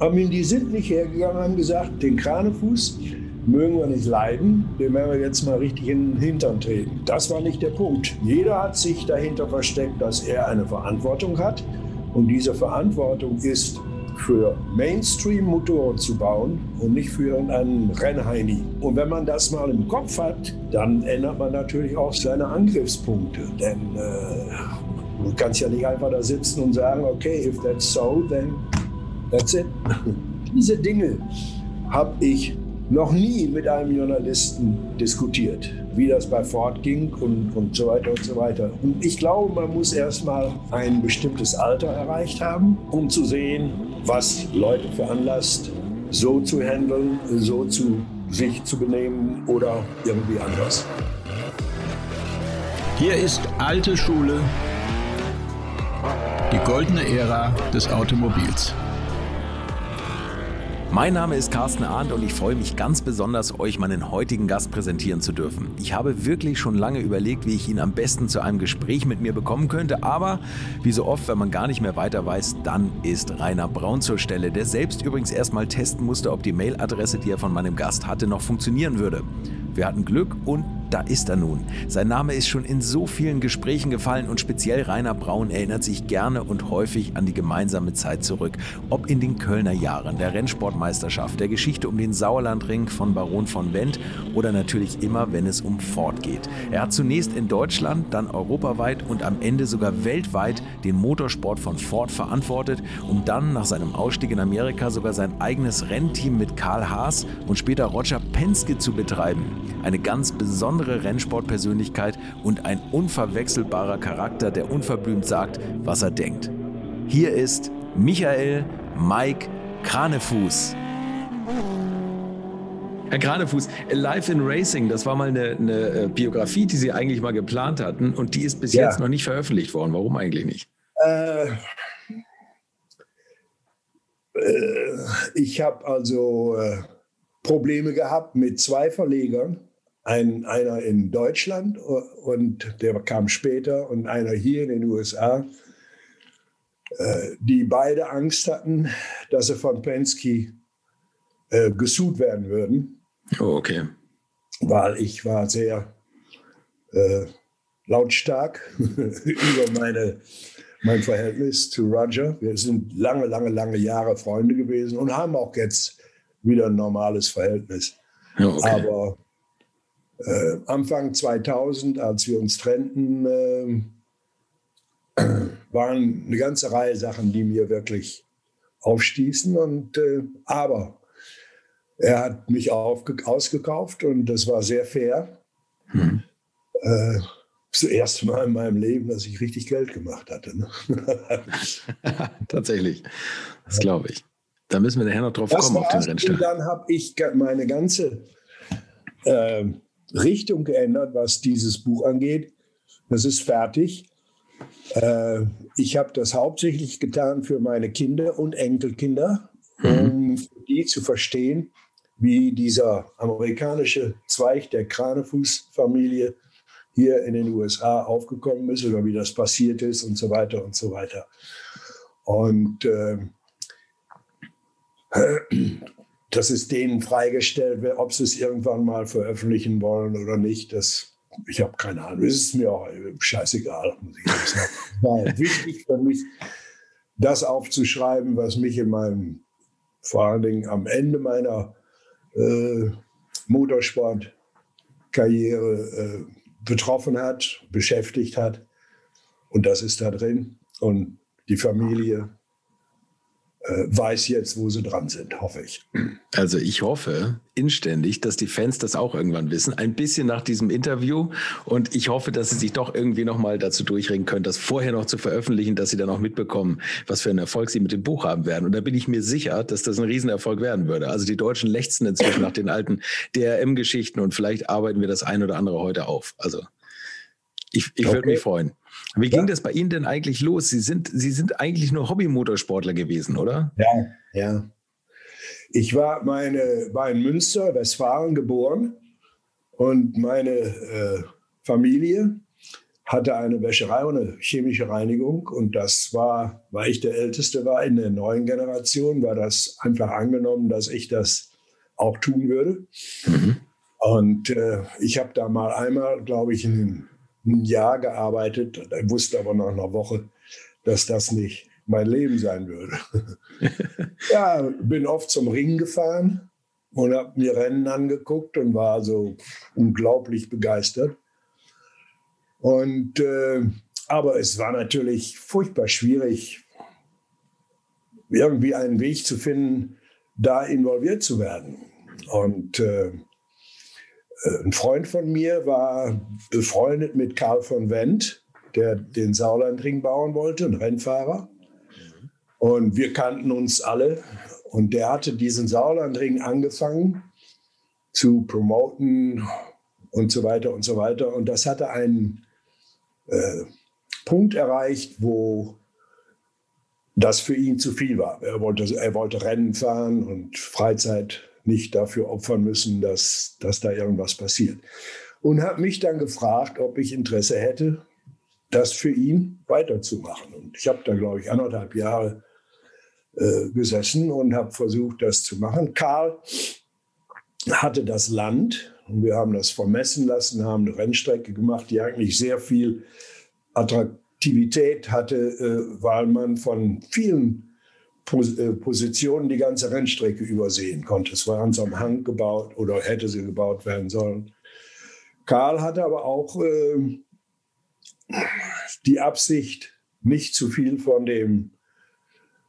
Aber die sind nicht hergegangen haben gesagt, den Kranefuß mögen wir nicht leiden, den werden wir jetzt mal richtig in den Hintern treten. Das war nicht der Punkt. Jeder hat sich dahinter versteckt, dass er eine Verantwortung hat. Und diese Verantwortung ist für Mainstream-Motoren zu bauen und nicht für irgendeinen Rennheini. Und wenn man das mal im Kopf hat, dann ändert man natürlich auch seine Angriffspunkte. Denn äh, du kannst ja nicht einfach da sitzen und sagen, okay, if that's so, then that's it. Diese Dinge habe ich noch nie mit einem Journalisten diskutiert, wie das bei Ford ging und, und so weiter und so weiter. Und ich glaube, man muss erst mal ein bestimmtes Alter erreicht haben, um zu sehen, was Leute veranlasst, so zu handeln, so zu sich zu benehmen oder irgendwie anders. Hier ist alte Schule, die goldene Ära des Automobils. Mein Name ist Carsten Arndt und ich freue mich ganz besonders, euch meinen heutigen Gast präsentieren zu dürfen. Ich habe wirklich schon lange überlegt, wie ich ihn am besten zu einem Gespräch mit mir bekommen könnte, aber wie so oft, wenn man gar nicht mehr weiter weiß, dann ist Rainer Braun zur Stelle, der selbst übrigens erstmal testen musste, ob die Mailadresse, die er von meinem Gast hatte, noch funktionieren würde. Wir hatten Glück und da ist er nun. Sein Name ist schon in so vielen Gesprächen gefallen und speziell Rainer Braun erinnert sich gerne und häufig an die gemeinsame Zeit zurück. Ob in den Kölner Jahren, der Rennsportmeisterschaft, der Geschichte um den Sauerlandring von Baron von Wendt oder natürlich immer, wenn es um Ford geht. Er hat zunächst in Deutschland, dann europaweit und am Ende sogar weltweit den Motorsport von Ford verantwortet, um dann nach seinem Ausstieg in Amerika sogar sein eigenes Rennteam mit Karl Haas und später Roger Penske zu betreiben. Eine ganz besondere Rennsportpersönlichkeit und ein unverwechselbarer Charakter, der unverblümt sagt, was er denkt. Hier ist Michael Mike Kranefuß. Herr Kranefuß, Life in Racing, das war mal eine, eine, äh, Biografie, die Sie eigentlich mal geplant hatten und die ist bis ja. jetzt noch nicht veröffentlicht worden. Warum eigentlich nicht? Äh, äh, ich habe also äh, Probleme gehabt mit zwei Verlegern ein, einer in Deutschland und der kam später und einer hier in den USA, äh, die beide Angst hatten, dass sie von Penske äh, gesucht werden würden. Oh, okay. Weil ich war sehr äh, lautstark über meine, mein Verhältnis zu Roger. Wir sind lange, lange, lange Jahre Freunde gewesen und haben auch jetzt wieder ein normales Verhältnis. Oh, okay. Aber äh, Anfang 2000, als wir uns trennten, äh, waren eine ganze Reihe Sachen, die mir wirklich aufstießen. Und, äh, aber er hat mich ausgekauft und das war sehr fair. Hm. Äh, das erste Mal in meinem Leben, dass ich richtig Geld gemacht hatte. Ne? Tatsächlich, das glaube ich. Da müssen wir nachher noch drauf das kommen auf den Rennstall. Dann habe ich meine ganze äh, Richtung geändert, was dieses Buch angeht. Das ist fertig. Äh, ich habe das hauptsächlich getan für meine Kinder und Enkelkinder, um mhm. die zu verstehen, wie dieser amerikanische Zweig der Kranefuß-Familie hier in den USA aufgekommen ist oder wie das passiert ist und so weiter und so weiter. Und äh, das ist denen freigestellt, ob sie es irgendwann mal veröffentlichen wollen oder nicht. Das, ich habe keine Ahnung. Es ist mir auch scheißegal, muss ich sagen. War wichtig für mich, das aufzuschreiben, was mich in meinem, vor allen Dingen am Ende meiner äh, Motorsportkarriere äh, betroffen hat, beschäftigt hat. Und das ist da drin. Und die Familie, weiß jetzt, wo sie dran sind, hoffe ich. Also ich hoffe inständig, dass die Fans das auch irgendwann wissen, ein bisschen nach diesem Interview. Und ich hoffe, dass sie sich doch irgendwie nochmal dazu durchringen können, das vorher noch zu veröffentlichen, dass sie dann auch mitbekommen, was für einen Erfolg sie mit dem Buch haben werden. Und da bin ich mir sicher, dass das ein Riesenerfolg werden würde. Also die Deutschen lechzen inzwischen nach den alten DRM-Geschichten und vielleicht arbeiten wir das ein oder andere heute auf. Also ich, ich okay. würde mich freuen. Wie ja. ging das bei Ihnen denn eigentlich los? Sie sind, Sie sind eigentlich nur Hobbymotorsportler gewesen, oder? Ja, ja. Ich war, meine, war in Münster, Westfalen geboren und meine äh, Familie hatte eine Wäscherei und eine chemische Reinigung. Und das war, weil ich der Älteste war in der neuen Generation, war das einfach angenommen, dass ich das auch tun würde. Mhm. Und äh, ich habe da mal einmal, glaube ich, ein, ein Jahr gearbeitet, wusste aber nach einer Woche, dass das nicht mein Leben sein würde. ja, bin oft zum Ring gefahren und habe mir Rennen angeguckt und war so unglaublich begeistert. Und, äh, aber es war natürlich furchtbar schwierig, irgendwie einen Weg zu finden, da involviert zu werden. Und äh, ein Freund von mir war befreundet mit Karl von Wendt, der den Sauerlandring bauen wollte, ein Rennfahrer. Und wir kannten uns alle. Und der hatte diesen Sauerlandring angefangen zu promoten und so weiter und so weiter. Und das hatte einen äh, Punkt erreicht, wo das für ihn zu viel war. Er wollte, er wollte Rennen fahren und Freizeit nicht dafür opfern müssen, dass, dass da irgendwas passiert. Und hat mich dann gefragt, ob ich Interesse hätte, das für ihn weiterzumachen. Und ich habe da, glaube ich, anderthalb Jahre äh, gesessen und habe versucht, das zu machen. Karl hatte das Land und wir haben das vermessen lassen, haben eine Rennstrecke gemacht, die eigentlich sehr viel Attraktivität hatte, äh, weil man von vielen Positionen die ganze Rennstrecke übersehen konnte. Es war an so einem Hang gebaut oder hätte sie gebaut werden sollen. Karl hatte aber auch äh, die Absicht, nicht zu viel von dem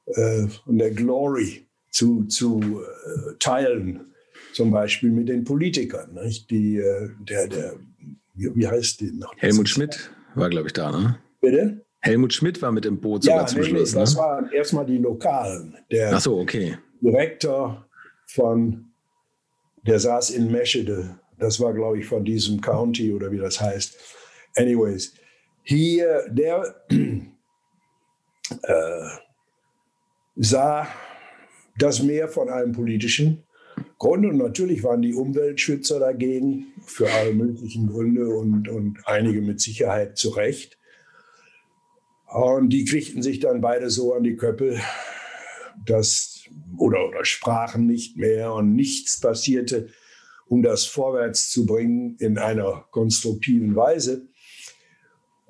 äh, von der Glory zu, zu äh, teilen zum Beispiel mit den Politikern. Nicht? Die, äh, der, der, wie, wie heißt die noch? Helmut Schmidt war, glaube ich, da, ne? Bitte? Helmut Schmidt war mit dem Boot sogar ja, zum nee, Schluss. Das ne? waren erstmal die Lokalen. Der Ach so, okay. Direktor von, der saß in Meschede. Das war, glaube ich, von diesem County oder wie das heißt. Anyways, hier, der äh, sah das mehr von einem politischen Grund. Und natürlich waren die Umweltschützer dagegen, für alle möglichen Gründe und, und einige mit Sicherheit zu Recht. Und die kriegten sich dann beide so an die Köppel, dass, oder, oder sprachen nicht mehr und nichts passierte, um das vorwärts zu bringen in einer konstruktiven Weise.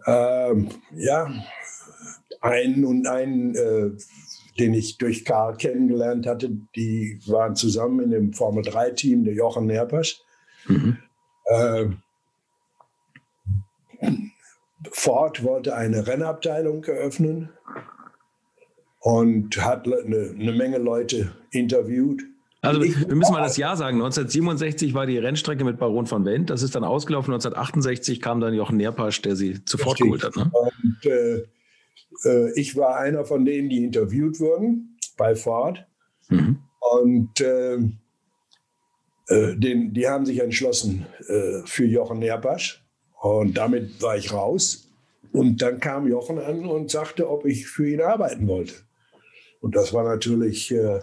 Ähm, ja, einen und einen äh, den ich durch Karl kennengelernt hatte, die waren zusammen in dem Formel-3-Team, der Jochen Nerpasch. Mhm. Äh, Ford wollte eine Rennabteilung eröffnen und hat eine, eine Menge Leute interviewt. Also wir müssen mal das Jahr sagen. 1967 war die Rennstrecke mit Baron von Wendt. Das ist dann ausgelaufen. 1968 kam dann Jochen Nerpasch, der sie sofort geholt hat. Ne? Und äh, äh, ich war einer von denen, die interviewt wurden bei Ford. Mhm. Und äh, äh, den, die haben sich entschlossen äh, für Jochen Nerpasch. Und damit war ich raus. Und dann kam Jochen an und sagte, ob ich für ihn arbeiten wollte. Und das war natürlich äh,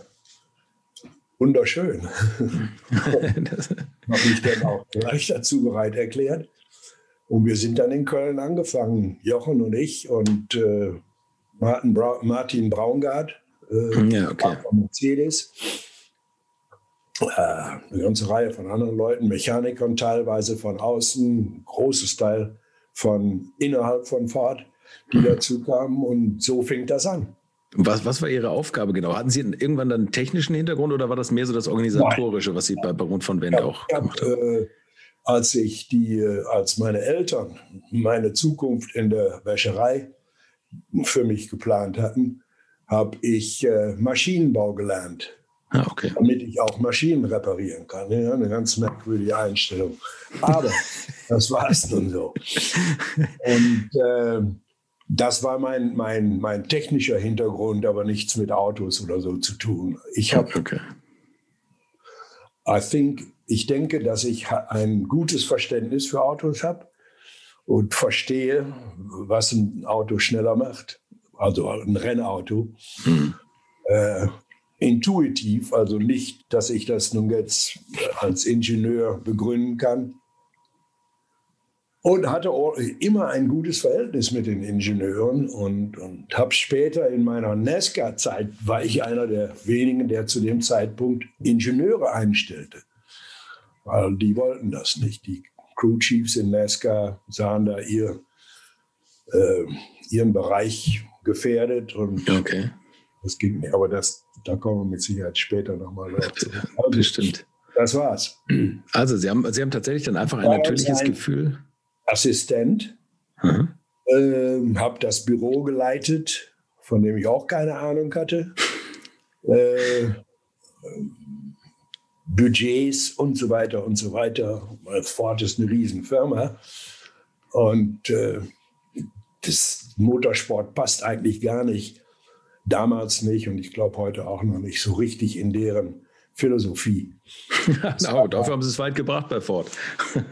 wunderschön. Habe ich dann auch gleich dazu bereit erklärt. Und wir sind dann in Köln angefangen, Jochen und ich und äh, Martin, Bra Martin Braungart äh, ja, okay. von Mercedes. Äh, eine ganze Reihe von anderen Leuten, Mechanikern teilweise von außen, großes Teil von innerhalb von Ford, die dazu kamen. Und so fing das an. Was, was war Ihre Aufgabe genau? Hatten Sie irgendwann dann einen technischen Hintergrund oder war das mehr so das Organisatorische, Nein. was Sie bei Baron von Wendt auch gemacht haben? Äh, als ich die, äh, als meine Eltern meine Zukunft in der Wäscherei für mich geplant hatten, habe ich äh, Maschinenbau gelernt. Ah, okay. Damit ich auch Maschinen reparieren kann. Ja, eine ganz merkwürdige Einstellung. Aber das war es nun so. Und äh, das war mein, mein, mein technischer Hintergrund, aber nichts mit Autos oder so zu tun. Ich habe, okay. I think, ich denke, dass ich ein gutes Verständnis für Autos habe und verstehe, was ein Auto schneller macht, also ein Rennauto. Mhm. Äh, intuitiv, also nicht, dass ich das nun jetzt als Ingenieur begründen kann. und hatte immer ein gutes Verhältnis mit den Ingenieuren und, und habe später in meiner NASCAR-Zeit, war ich einer der wenigen, der zu dem Zeitpunkt Ingenieure einstellte. Weil die wollten das nicht. Die Crew Chiefs in NASCAR sahen da ihr, äh, ihren Bereich gefährdet und okay. das ging nicht. Aber das, da kommen wir mit Sicherheit später nochmal drauf zurück. Also, Bestimmt. Das war's. Also Sie haben, Sie haben tatsächlich dann einfach ein natürliches ein Gefühl. Assistent, mhm. ähm, habe das Büro geleitet, von dem ich auch keine Ahnung hatte. Äh, Budgets und so weiter und so weiter. Ford ist eine Riesenfirma. Und äh, das Motorsport passt eigentlich gar nicht. Damals nicht und ich glaube heute auch noch nicht so richtig in deren Philosophie. no, dafür haben sie es weit gebracht bei Ford.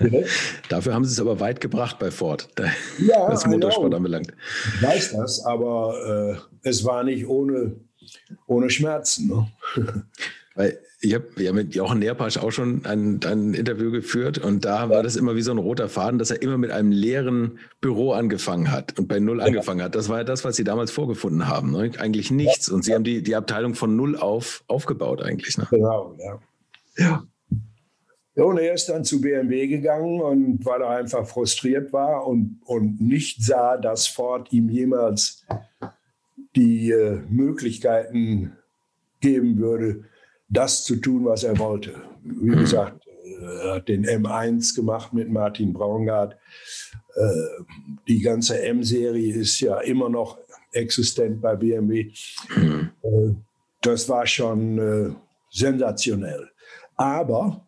dafür haben sie es aber weit gebracht bei Ford, ja, was Motorsport anbelangt. Ich weiß das, aber äh, es war nicht ohne, ohne Schmerzen. Ne? Weil ich habe ja mit Jochen Nerpasch auch schon ein, ein Interview geführt und da war das immer wie so ein roter Faden, dass er immer mit einem leeren Büro angefangen hat und bei Null ja. angefangen hat. Das war ja das, was sie damals vorgefunden haben. Ne? Eigentlich nichts. Und sie haben die, die Abteilung von Null auf aufgebaut eigentlich. Ne? Genau, ja. Ja. Ja, und er ist dann zu BMW gegangen und weil er einfach frustriert war und, und nicht sah, dass Ford ihm jemals die äh, Möglichkeiten geben würde, das zu tun, was er wollte. Wie mhm. gesagt, er hat den M1 gemacht mit Martin Braungart. Äh, die ganze M-Serie ist ja immer noch existent bei BMW. Mhm. Äh, das war schon äh, sensationell. Aber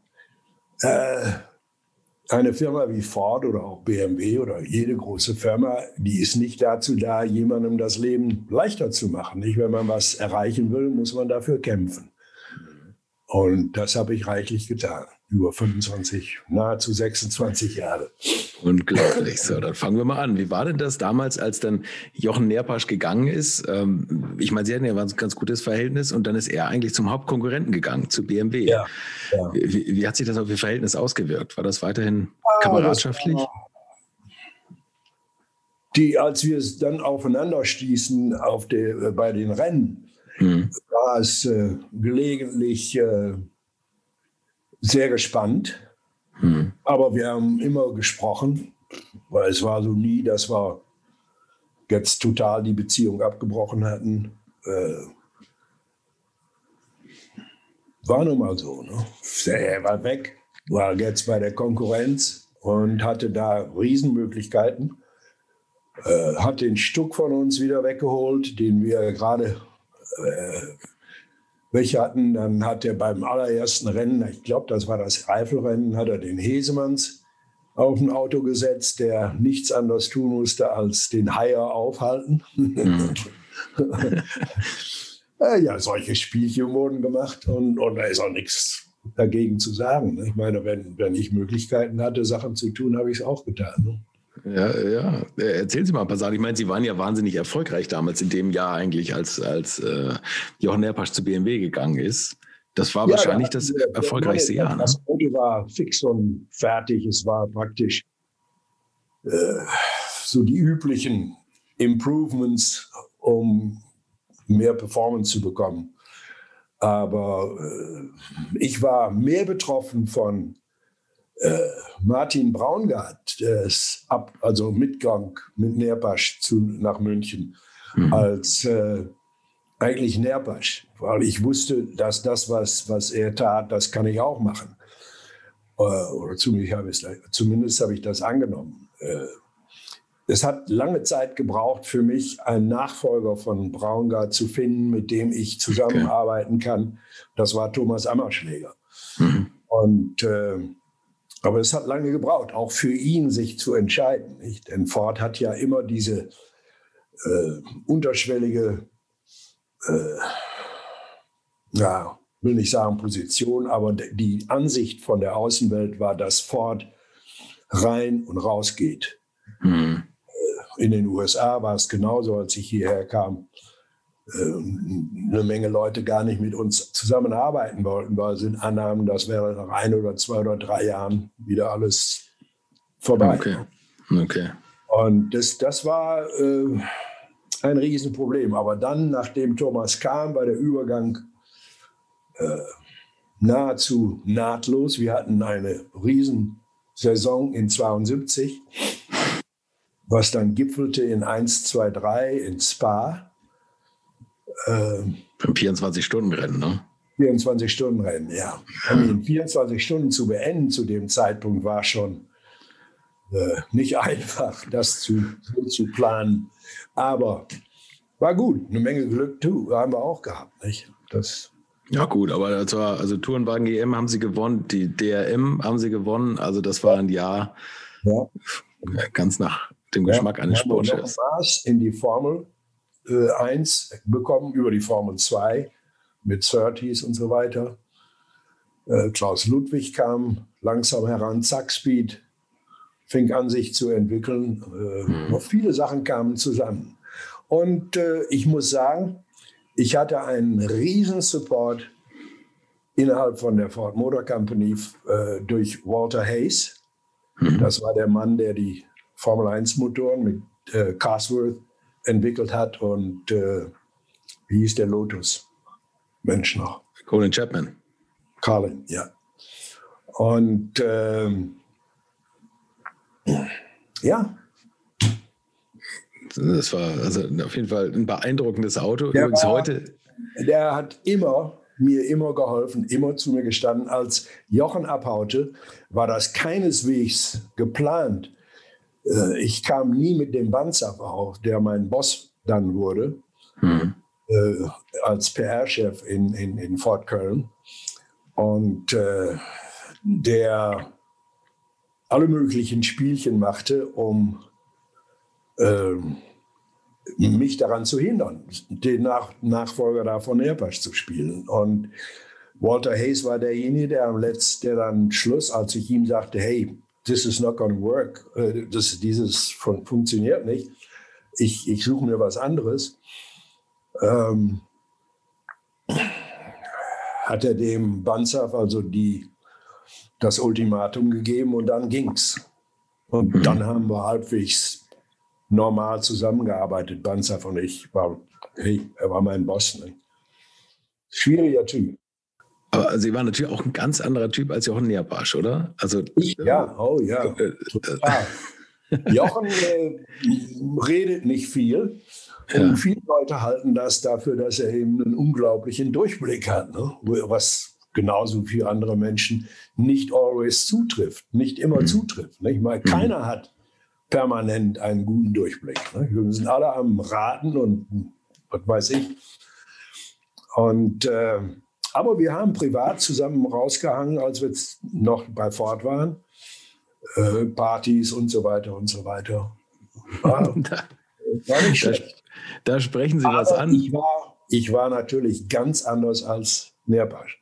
eine Firma wie Ford oder auch BMW oder jede große Firma, die ist nicht dazu da, jemandem das Leben leichter zu machen. Nicht, wenn man was erreichen will, muss man dafür kämpfen. Und das habe ich reichlich getan. Über 25, nahezu 26 Jahre. Unglaublich. So, dann fangen wir mal an. Wie war denn das damals, als dann Jochen Nerpasch gegangen ist? Ähm, ich meine, Sie hatten ja ein ganz gutes Verhältnis und dann ist er eigentlich zum Hauptkonkurrenten gegangen, zu BMW. Ja, ja. Wie, wie, hat sich das auf Ihr Verhältnis ausgewirkt? War das weiterhin ah, kameradschaftlich? Das die, als wir es dann aufeinander stießen auf der, bei den Rennen, mhm. war es äh, gelegentlich äh, sehr gespannt. Mhm. Aber wir haben immer gesprochen, weil es war so nie, dass wir jetzt total die Beziehung abgebrochen hatten. Äh, war nun mal so. Ne? Er war weg, war jetzt bei der Konkurrenz und hatte da Riesenmöglichkeiten. Äh, hat den Stuck von uns wieder weggeholt, den wir gerade äh, welche hatten, dann hat er beim allerersten Rennen, ich glaube, das war das Eifelrennen, hat er den Hesemanns auf ein Auto gesetzt, der nichts anderes tun musste, als den Haier aufhalten. Mhm. ja, solche Spielchen wurden gemacht und, und da ist auch nichts dagegen zu sagen. Ich meine, wenn, wenn ich Möglichkeiten hatte, Sachen zu tun, habe ich es auch getan. Ja, ja. Erzählen Sie mal ein paar Sachen. Ich meine, Sie waren ja wahnsinnig erfolgreich damals in dem Jahr eigentlich, als, als äh, Jochen Nerpasch zu BMW gegangen ist. Das war ja, wahrscheinlich das wir, erfolgreichste Jahr. Ne? Das Auto war fix und fertig. Es war praktisch äh, so die üblichen Improvements, um mehr Performance zu bekommen. Aber äh, ich war mehr betroffen von äh, Martin Braungart, der ist ab, also Mitgang mit Nerpasch zu, nach München, mhm. als äh, eigentlich Nerpasch, weil ich wusste, dass das, was, was er tat, das kann ich auch machen. Äh, oder zumindest habe, ich, das angenommen. Äh, es hat lange Zeit gebraucht für mich, einen Nachfolger von Braungart zu finden, mit dem ich zusammenarbeiten okay. kann. Das war Thomas Ammerschläger. Mhm. Und äh, aber es hat lange gebraucht, auch für ihn sich zu entscheiden. Nicht? Denn Ford hat ja immer diese äh, unterschwellige, äh, ja, will nicht sagen Position, aber die Ansicht von der Außenwelt war, dass Ford rein und raus geht. Mhm. In den USA war es genauso, als ich hierher kam. Ähm, eine Menge Leute gar nicht mit uns zusammenarbeiten wollten, weil sie annahmen, das wäre nach ein oder zwei oder drei Jahren wieder alles vorbei. Okay. Okay. Und das, das war äh, ein Riesenproblem. Aber dann, nachdem Thomas kam, war der Übergang äh, nahezu nahtlos. Wir hatten eine Riesensaison in 72, was dann gipfelte in 1, 2, 3 in Spa. Äh, 24-Stunden-Rennen, ne? 24-Stunden-Rennen, ja. In 24 Stunden zu beenden zu dem Zeitpunkt war schon äh, nicht einfach, das zu, so zu planen. Aber war gut. Eine Menge Glück tu, haben wir auch gehabt. Nicht? Das ja gut, aber das war, also Tourenwagen GM haben sie gewonnen, die DRM haben sie gewonnen. Also das war ein Jahr ja. ganz nach dem Geschmack ja, eines Sportchefs. In die Formel äh, 1 bekommen, über die Formel 2 mit 30s und so weiter. Äh, Klaus Ludwig kam langsam heran, Zack Speed fing an, sich zu entwickeln. Äh, mhm. Noch viele Sachen kamen zusammen. Und äh, ich muss sagen, ich hatte einen riesen Support innerhalb von der Ford Motor Company äh, durch Walter Hayes. Mhm. Das war der Mann, der die Formel 1 Motoren mit äh, Cosworth entwickelt hat und äh, wie hieß der Lotus? Mensch noch. Colin Chapman. Colin, ja. Und ähm, ja. Das war also auf jeden Fall ein beeindruckendes Auto. Der Übrigens war, heute. Der hat immer, mir immer geholfen, immer zu mir gestanden. Als Jochen abhaute, war das keineswegs geplant. Äh, ich kam nie mit dem Banzap auf, der mein Boss dann wurde, hm. Äh, als PR-Chef in, in, in Fort Köln. Und äh, der alle möglichen Spielchen machte, um äh, mich daran zu hindern, den Nach Nachfolger da von Airpasch zu spielen. Und Walter Hayes war derjenige, der am letzten, der dann Schluss, als ich ihm sagte, hey, this is not going to work, äh, das, dieses fun funktioniert nicht, ich, ich suche mir was anderes, ähm, hat er dem Banzaf, also die das Ultimatum gegeben und dann ging's. Und mhm. dann haben wir halbwegs normal zusammengearbeitet, Banzer und ich. War, hey, er war mein Boss. Ne? Schwieriger Typ. Aber Sie waren natürlich auch ein ganz anderer Typ als Jochen Neerbarsch, oder? Also, ich, ja, oh ja. Äh, total. Jochen äh, redet nicht viel. Und ja. viele Leute halten das dafür, dass er eben einen unglaublichen Durchblick hat, ne? was genauso wie andere Menschen nicht always zutrifft, nicht immer mhm. zutrifft. Nicht? Meine, mhm. keiner hat permanent einen guten Durchblick. Ne? Wir sind alle am Raten und was weiß ich. Und, äh, aber wir haben privat zusammen rausgehangen, als wir jetzt noch bei Ford waren. Äh, Partys und so weiter und so weiter. War, war nicht schlecht. Da, da sprechen Sie aber was an. Ich war, ich war natürlich ganz anders als Nerpasch.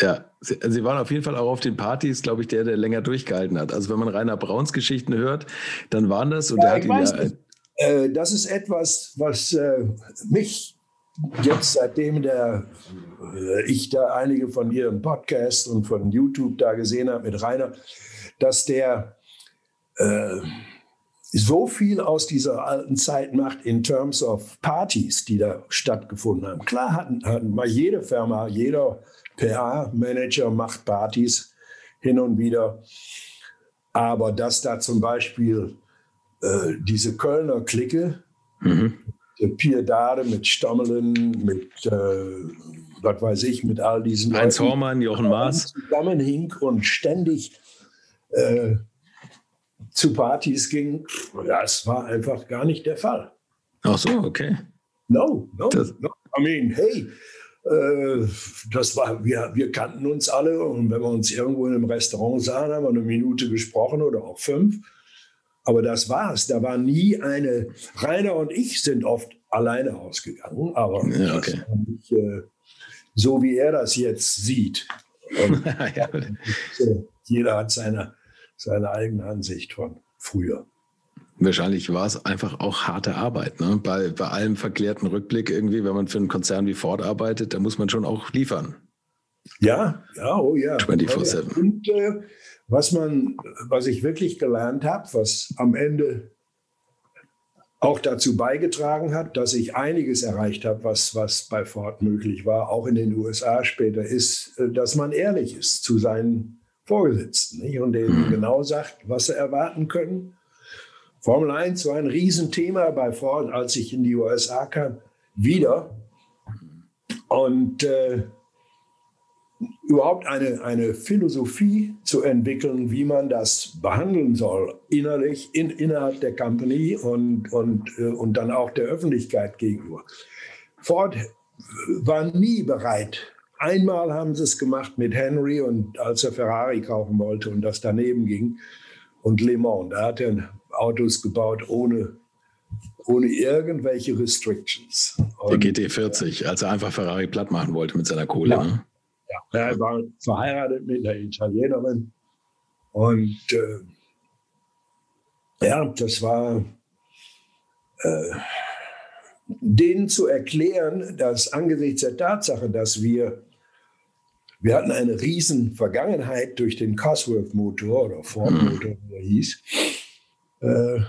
Ja, Sie, Sie, waren auf jeden Fall auch auf den Partys, glaube ich, der, der länger durchgehalten hat. Also wenn man Rainer Brauns Geschichten hört, dann waren das und ja, der hat ihn ja. Äh, das ist etwas, was äh, mich jetzt seitdem der, äh, ich da einige von Ihren Podcasts und von YouTube da gesehen habe mit Rainer, dass der äh, so viel aus dieser alten Zeit macht in terms of Partys, die da stattgefunden haben. Klar hatten, hatten mal jede Firma, jeder PA-Manager macht Partys hin und wieder. Aber dass da zum Beispiel äh, diese Kölner Clique, mhm. Piedade mit Stammelen, mit, äh, was weiß ich, mit all diesen Heinz Leuten, Hormann, Jochen Maas. Zusammenhing und ständig äh, zu Partys ging, das war einfach gar nicht der Fall. Ach so, okay. No, no, no. I mean, hey, äh, das war, wir, wir kannten uns alle und wenn wir uns irgendwo in einem Restaurant sahen, haben wir eine Minute gesprochen oder auch fünf. Aber das war's. Da war nie eine. Rainer und ich sind oft alleine ausgegangen, aber ja, okay. nicht, äh, so wie er das jetzt sieht. ja. Jeder hat seine, seine eigene Ansicht von früher. Wahrscheinlich war es einfach auch harte Arbeit. Ne? Bei, bei allem verklärten Rückblick irgendwie, wenn man für einen Konzern wie Ford arbeitet, da muss man schon auch liefern. Ja, ja, oh ja. 24-7. Und äh, was man, was ich wirklich gelernt habe, was am Ende auch dazu beigetragen hat, dass ich einiges erreicht habe, was, was bei Ford möglich war, auch in den USA später, ist, äh, dass man ehrlich ist zu seinen Vorgesetzten nicht? und denen genau sagt, was sie erwarten können. Formel 1 war ein Riesenthema bei Ford, als ich in die USA kam, wieder. Und äh, überhaupt eine, eine Philosophie zu entwickeln, wie man das behandeln soll, innerlich, in, innerhalb der Company und, und, äh, und dann auch der Öffentlichkeit gegenüber. Ford war nie bereit. Einmal haben sie es gemacht mit Henry und als er Ferrari kaufen wollte und das daneben ging und Le Mans, da hat er Autos gebaut ohne ohne irgendwelche Restrictions. Und, der GT40, als er einfach Ferrari platt machen wollte mit seiner Kohle. Ja. Ne? Ja, er war verheiratet mit einer Italienerin. Und äh, ja, das war äh, denen zu erklären, dass angesichts der Tatsache, dass wir, wir hatten eine riesen Vergangenheit durch den Cosworth-Motor oder Ford-Motor, wie er hieß, äh,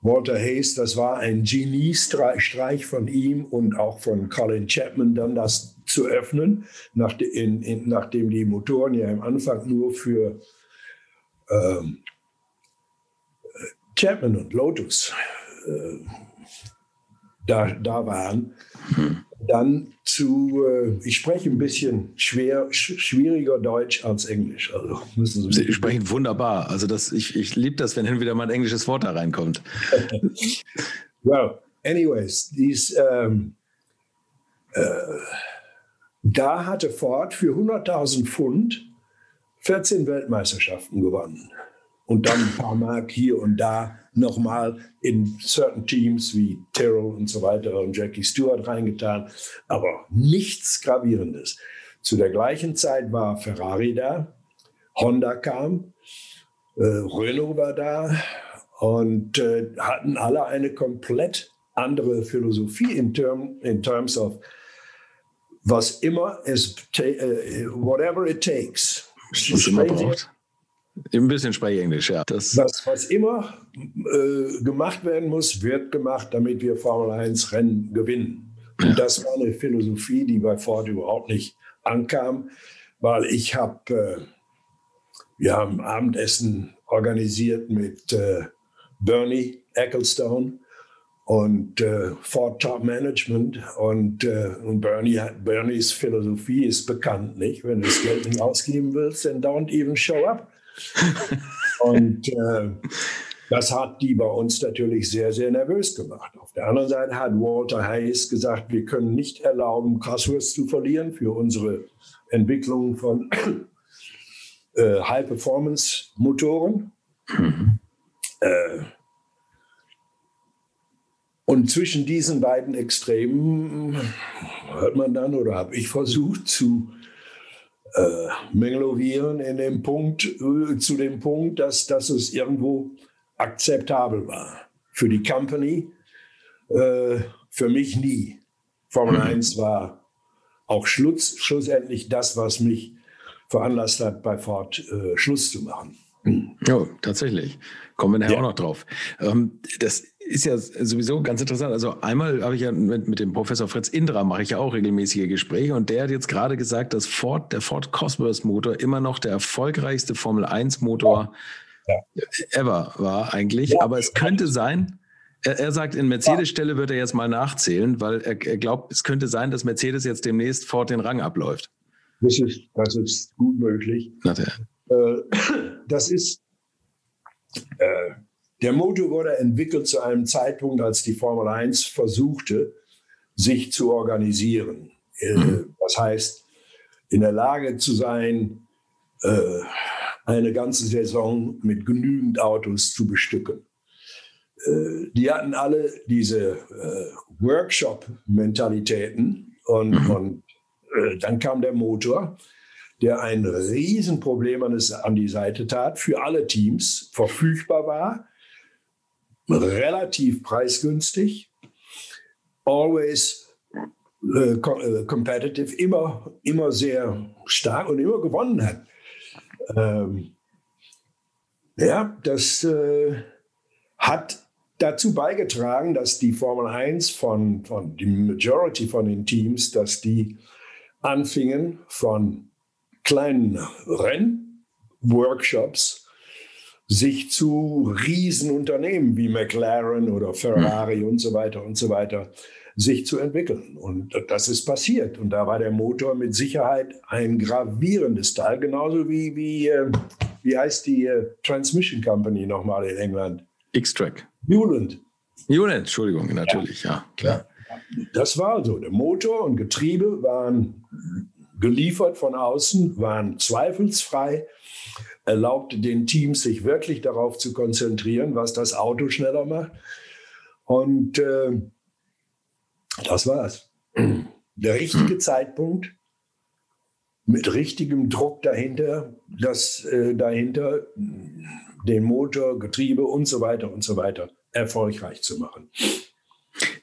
Walter Hayes, das war ein Geniestreich von ihm und auch von Colin Chapman, dann das zu öffnen, nach in, in, nachdem die Motoren ja am Anfang nur für ähm, Chapman und Lotus äh, da, da waren. Hm. Dann zu, äh, ich spreche ein bisschen schwer, sch schwieriger Deutsch als Englisch. Also müssen Sie, Sie sprechen wunderbar. Also das, ich, ich liebe das, wenn hin wieder mal ein englisches Wort da reinkommt. well, anyways, dies, ähm, äh, da hatte Ford für 100.000 Pfund 14 Weltmeisterschaften gewonnen. Und dann ein paar Mark hier und da nochmal in certain Teams wie Terrell und so weiter und Jackie Stewart reingetan. Aber nichts Gravierendes. Zu der gleichen Zeit war Ferrari da, Honda kam, äh, Renault war da und äh, hatten alle eine komplett andere Philosophie in, term, in terms of was immer es, uh, whatever it takes. Was immer braucht. Ein bisschen spreche Englisch, ja. Das was, was immer äh, gemacht werden muss, wird gemacht, damit wir Formel 1 Rennen gewinnen. Und ja. das war eine Philosophie, die bei Ford überhaupt nicht ankam, weil ich habe, äh, wir haben Abendessen organisiert mit äh, Bernie Ecclestone und äh, Ford Top Management und, äh, und Bernie, Bernies Philosophie ist bekannt, nicht? Wenn du das Geld nicht ausgeben willst, dann don't even show up. und äh, das hat die bei uns natürlich sehr, sehr nervös gemacht. Auf der anderen Seite hat Walter Hayes gesagt, wir können nicht erlauben, Cosworth zu verlieren für unsere Entwicklung von äh, High-Performance-Motoren. Mhm. Äh, und zwischen diesen beiden Extremen hört man dann oder habe ich versucht zu äh, manövrieren in dem Punkt, äh, zu dem Punkt, dass, dass es irgendwo akzeptabel war. Für die Company, äh, für mich nie. Formel mhm. 1 war auch Schluss, schlussendlich das, was mich veranlasst hat, bei Ford äh, Schluss zu machen. Ja, tatsächlich. Kommen wir nachher ja. auch noch drauf. Ähm, das ist ja sowieso ganz interessant. Also einmal habe ich ja mit, mit dem Professor Fritz Indra mache ich ja auch regelmäßige Gespräche und der hat jetzt gerade gesagt, dass Ford, der Ford Cosworth Motor immer noch der erfolgreichste Formel 1 Motor ja. ever war eigentlich. Ja. Aber es könnte sein, er, er sagt, in Mercedes-Stelle wird er jetzt mal nachzählen, weil er, er glaubt, es könnte sein, dass Mercedes jetzt demnächst Ford den Rang abläuft. Das ist, das ist gut möglich. Äh, das ist äh, der Motor wurde entwickelt zu einem Zeitpunkt, als die Formel 1 versuchte, sich zu organisieren. Äh, mhm. Das heißt, in der Lage zu sein, äh, eine ganze Saison mit genügend Autos zu bestücken. Äh, die hatten alle diese Workshop-Mentalitäten und, mhm. und dann kam der Motor der ein Riesenproblem an die Seite tat, für alle Teams verfügbar war, relativ preisgünstig, always äh, äh, competitive immer, immer sehr stark und immer gewonnen hat. Ähm, ja, das äh, hat dazu beigetragen, dass die Formel 1 von, von die Majority von den Teams, dass die anfingen von kleinen Rennworkshops sich zu Riesenunternehmen wie McLaren oder Ferrari mhm. und so weiter und so weiter sich zu entwickeln. Und das ist passiert. Und da war der Motor mit Sicherheit ein gravierendes Teil, genauso wie, wie, äh, wie heißt die äh, Transmission Company nochmal in England? X-Track. Newland. Newland, Entschuldigung, natürlich, ja, klar. Das war so. Der Motor und Getriebe waren geliefert von außen, waren zweifelsfrei erlaubte den Teams, sich wirklich darauf zu konzentrieren, was das Auto schneller macht. Und äh, das war's. Der richtige hm. Zeitpunkt mit richtigem Druck dahinter, das äh, dahinter den Motor, Getriebe und so weiter und so weiter erfolgreich zu machen.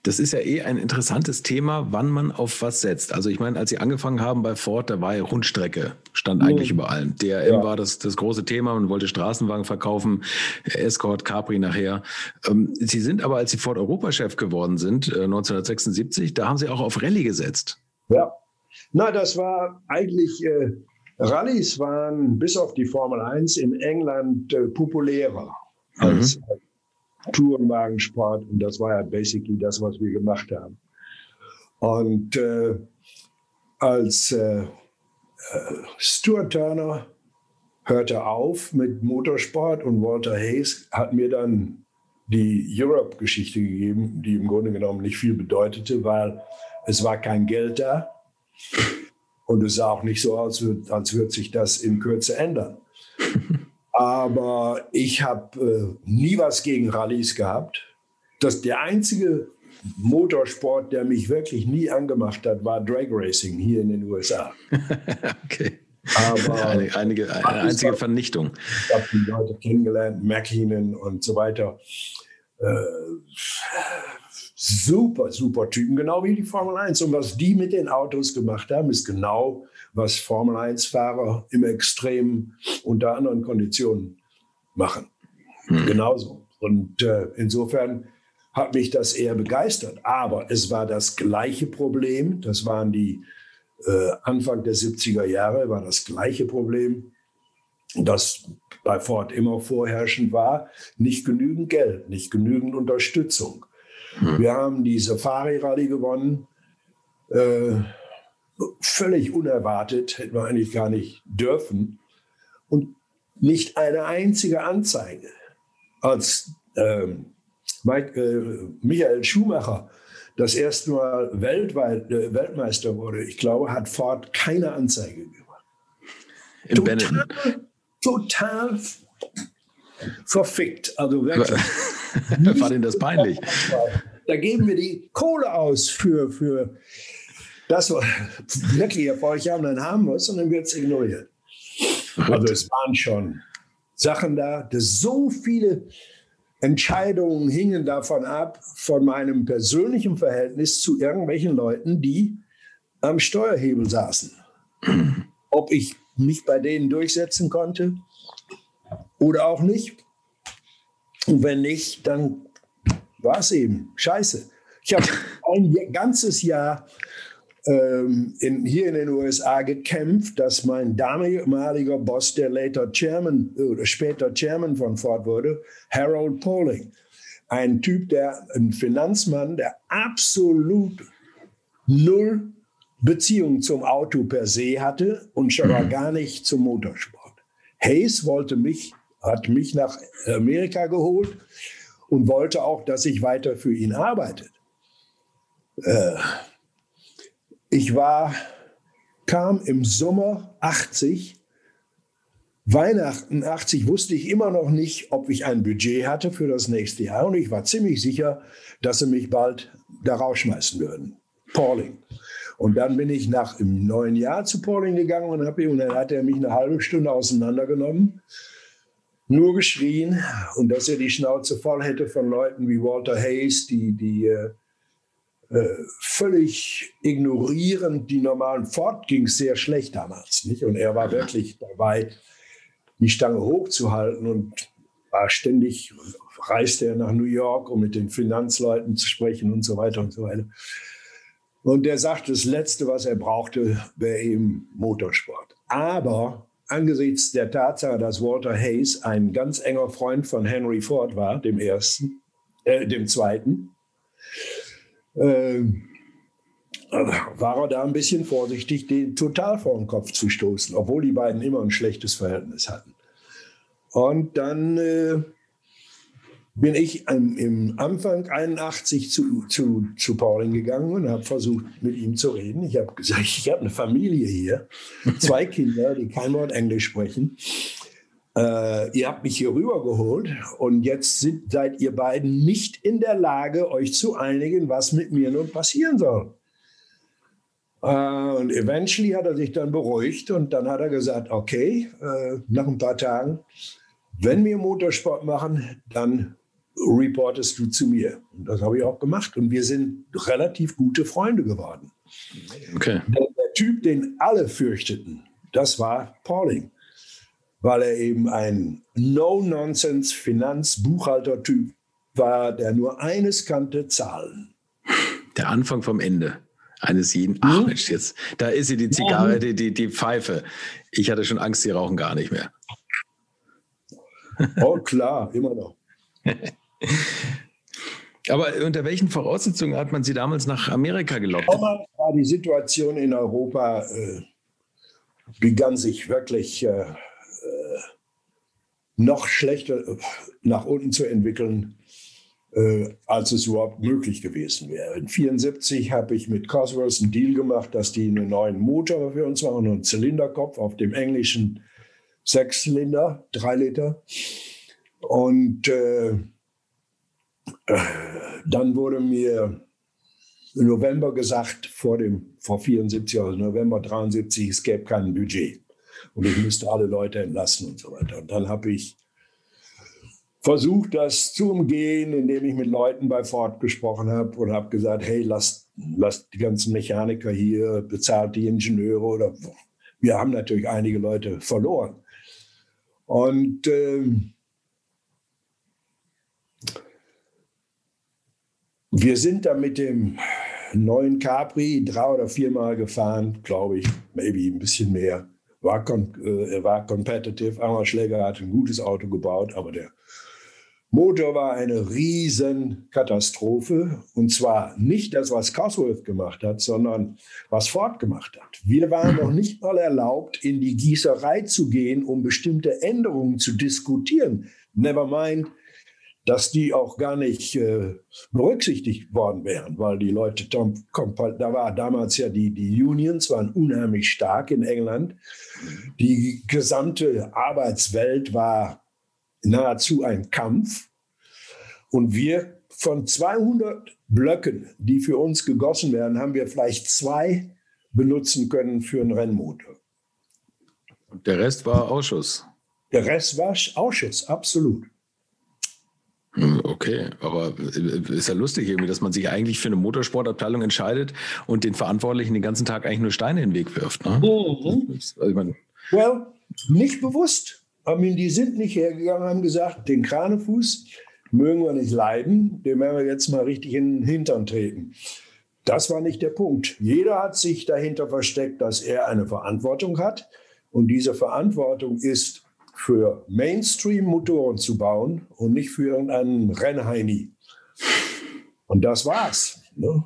Das ist ja eh ein interessantes Thema, wann man auf was setzt. Also ich meine, als Sie angefangen haben bei Ford, da war ja Rundstrecke, stand mhm. eigentlich über allem. DRM ja. war das, das große Thema, man wollte Straßenwagen verkaufen, Escort, Capri nachher. Ähm, Sie sind aber, als Sie Ford Europachef geworden sind, 1976, äh, da haben Sie auch auf Rallye gesetzt. Ja, na, das war eigentlich, äh, Rallyes waren bis auf die Formel 1 in England äh, populärer als, mhm. Tourenwagensport und das war ja basically das, was wir gemacht haben. Und äh, als äh, äh, Stuart Turner hörte auf mit Motorsport und Walter Hayes hat mir dann die Europe-Geschichte gegeben, die im Grunde genommen nicht viel bedeutete, weil es war kein Geld da und es sah auch nicht so aus, als würde sich das in Kürze ändern. Aber ich habe äh, nie was gegen Rallyes gehabt. Das, der einzige Motorsport, der mich wirklich nie angemacht hat, war Drag Racing hier in den USA. okay. Aber eine, einige, eine einzige Vernichtung. Ich habe die Leute kennengelernt, McKinnon und so weiter. Äh, super, super Typen, genau wie die Formel 1. Und was die mit den Autos gemacht haben, ist genau was Formel 1-Fahrer im Extrem unter anderen Konditionen machen. Hm. Genauso. Und äh, insofern hat mich das eher begeistert. Aber es war das gleiche Problem. Das waren die äh, Anfang der 70er Jahre, war das gleiche Problem, das bei Ford immer vorherrschend war. Nicht genügend Geld, nicht genügend Unterstützung. Hm. Wir haben die Safari-Rallye gewonnen. Äh, völlig unerwartet, hätten wir eigentlich gar nicht dürfen. Und nicht eine einzige Anzeige. Als ähm, Mike, äh, Michael Schumacher das erste Mal weltweit äh, Weltmeister wurde, ich glaube, hat Ford keine Anzeige gemacht. In total, total verfickt. Also wirklich. War denn das peinlich? Da geben wir die Kohle aus für, für das war wirklich erfolgreich haben, dann haben wir es und dann wird es ignoriert. Also es waren schon Sachen da, dass so viele Entscheidungen hingen davon ab, von meinem persönlichen Verhältnis zu irgendwelchen Leuten, die am Steuerhebel saßen. Ob ich mich bei denen durchsetzen konnte oder auch nicht. Und wenn nicht, dann war es eben scheiße. Ich habe ein ganzes Jahr ähm, in, hier in den USA gekämpft, dass mein damaliger Boss, der later Chairman oder später Chairman von Ford wurde, Harold Pauling, ein Typ, der ein Finanzmann, der absolut null Beziehung zum Auto per se hatte und schon mal gar nicht zum Motorsport. Hayes wollte mich, hat mich nach Amerika geholt und wollte auch, dass ich weiter für ihn arbeite. Äh, ich war, kam im Sommer 80, Weihnachten 80 wusste ich immer noch nicht, ob ich ein Budget hatte für das nächste Jahr. Und ich war ziemlich sicher, dass sie mich bald da rausschmeißen würden. Pauling. Und dann bin ich nach im neuen Jahr zu Pauling gegangen und, hab, und dann hat er mich eine halbe Stunde auseinandergenommen, nur geschrien und dass er die Schnauze voll hätte von Leuten wie Walter Hayes, die, die äh, völlig ignorierend die normalen Ford ging es sehr schlecht damals. Nicht? Und er war wirklich dabei, die Stange hochzuhalten und war ständig, reiste er nach New York, um mit den Finanzleuten zu sprechen und so weiter und so weiter. Und der sagte, das Letzte, was er brauchte, wäre eben Motorsport. Aber angesichts der Tatsache, dass Walter Hayes ein ganz enger Freund von Henry Ford war, dem ersten, äh, dem zweiten, äh, war er da ein bisschen vorsichtig, den total vor den Kopf zu stoßen, obwohl die beiden immer ein schlechtes Verhältnis hatten. Und dann äh, bin ich im, im Anfang 81 zu, zu, zu Pauling gegangen und habe versucht, mit ihm zu reden. Ich habe gesagt, ich habe eine Familie hier, zwei Kinder, die kein Wort Englisch sprechen. Äh, ihr habt mich hier rübergeholt und jetzt sind, seid ihr beiden nicht in der Lage, euch zu einigen, was mit mir nun passieren soll. Äh, und eventually hat er sich dann beruhigt und dann hat er gesagt, okay, äh, nach ein paar Tagen, wenn wir Motorsport machen, dann reportest du zu mir. Und das habe ich auch gemacht. Und wir sind relativ gute Freunde geworden. Okay. Der, der Typ, den alle fürchteten, das war Pauling. Weil er eben ein No-Nonsense-Finanz-Buchhalter-Typ war, der nur eines kannte, Zahlen. Der Anfang vom Ende eines jeden. Ach hm? Mensch, jetzt, da ist sie die Zigarre, die, die, die Pfeife. Ich hatte schon Angst, sie rauchen gar nicht mehr. Oh klar, immer noch. Aber unter welchen Voraussetzungen hat man Sie damals nach Amerika gelockt? Damals war die Situation in Europa, äh, begann sich wirklich äh noch schlechter äh, nach unten zu entwickeln, äh, als es überhaupt möglich gewesen wäre. In 1974 habe ich mit Cosworth einen Deal gemacht, dass die einen neuen Motor für uns machen, einen Zylinderkopf auf dem englischen Sechszylinder, drei Liter. Und äh, dann wurde mir November gesagt, vor, dem, vor 74, also November 73, es gäbe kein Budget. Und ich müsste alle Leute entlassen und so weiter. Und dann habe ich versucht, das zu umgehen, indem ich mit Leuten bei Ford gesprochen habe und habe gesagt, hey, lasst, lasst die ganzen Mechaniker hier, bezahlt die Ingenieure oder wir haben natürlich einige Leute verloren. Und ähm, Wir sind da mit dem neuen Capri drei oder viermal gefahren, glaube ich, maybe ein bisschen mehr. War, äh, er war competitive. Arnold Schläger hat ein gutes Auto gebaut, aber der Motor war eine Riesenkatastrophe. Und zwar nicht das, was Cosworth gemacht hat, sondern was Ford gemacht hat. Wir waren noch nicht mal erlaubt, in die Gießerei zu gehen, um bestimmte Änderungen zu diskutieren. Never mind dass die auch gar nicht äh, berücksichtigt worden wären, weil die Leute, da war damals ja die, die Unions waren unheimlich stark in England. Die gesamte Arbeitswelt war nahezu ein Kampf. Und wir von 200 Blöcken, die für uns gegossen werden, haben wir vielleicht zwei benutzen können für einen Rennmotor. Der Rest war Ausschuss. Der Rest war Ausschuss, absolut. Hm, okay, aber äh, ist ja lustig irgendwie, dass man sich eigentlich für eine Motorsportabteilung entscheidet und den Verantwortlichen den ganzen Tag eigentlich nur Steine in den Weg wirft. Ne? Mhm. Also ich mein well, nicht bewusst. I mean, die sind nicht hergegangen, haben gesagt, den Kranefuß mögen wir nicht leiden, dem werden wir jetzt mal richtig in den Hintern treten. Das war nicht der Punkt. Jeder hat sich dahinter versteckt, dass er eine Verantwortung hat. Und diese Verantwortung ist für Mainstream-Motoren zu bauen und nicht für irgendeinen Rennheini. Und das war's. Ne?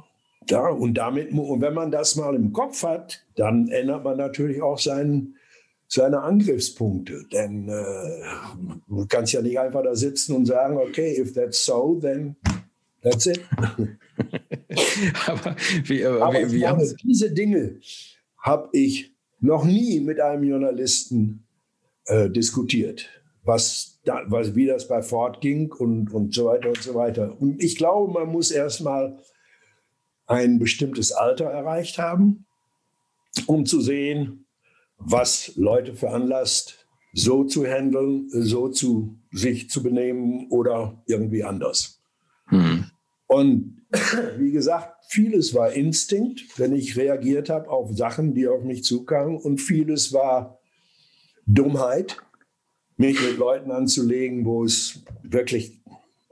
Ja, und damit, und wenn man das mal im Kopf hat, dann ändert man natürlich auch seinen, seine Angriffspunkte. Denn äh, du kannst ja nicht einfach da sitzen und sagen, okay, if that's so, then that's it. aber wie, aber, aber wie, wie meine, diese Dinge habe ich noch nie mit einem Journalisten äh, diskutiert, was, da, was, wie das bei Ford ging und, und so weiter und so weiter. Und ich glaube, man muss erstmal ein bestimmtes Alter erreicht haben, um zu sehen, was Leute veranlasst, so zu handeln, so zu sich zu benehmen oder irgendwie anders. Hm. Und wie gesagt, vieles war Instinkt, wenn ich reagiert habe auf Sachen, die auf mich zukamen. Und vieles war Dummheit, mich mit Leuten anzulegen, wo es wirklich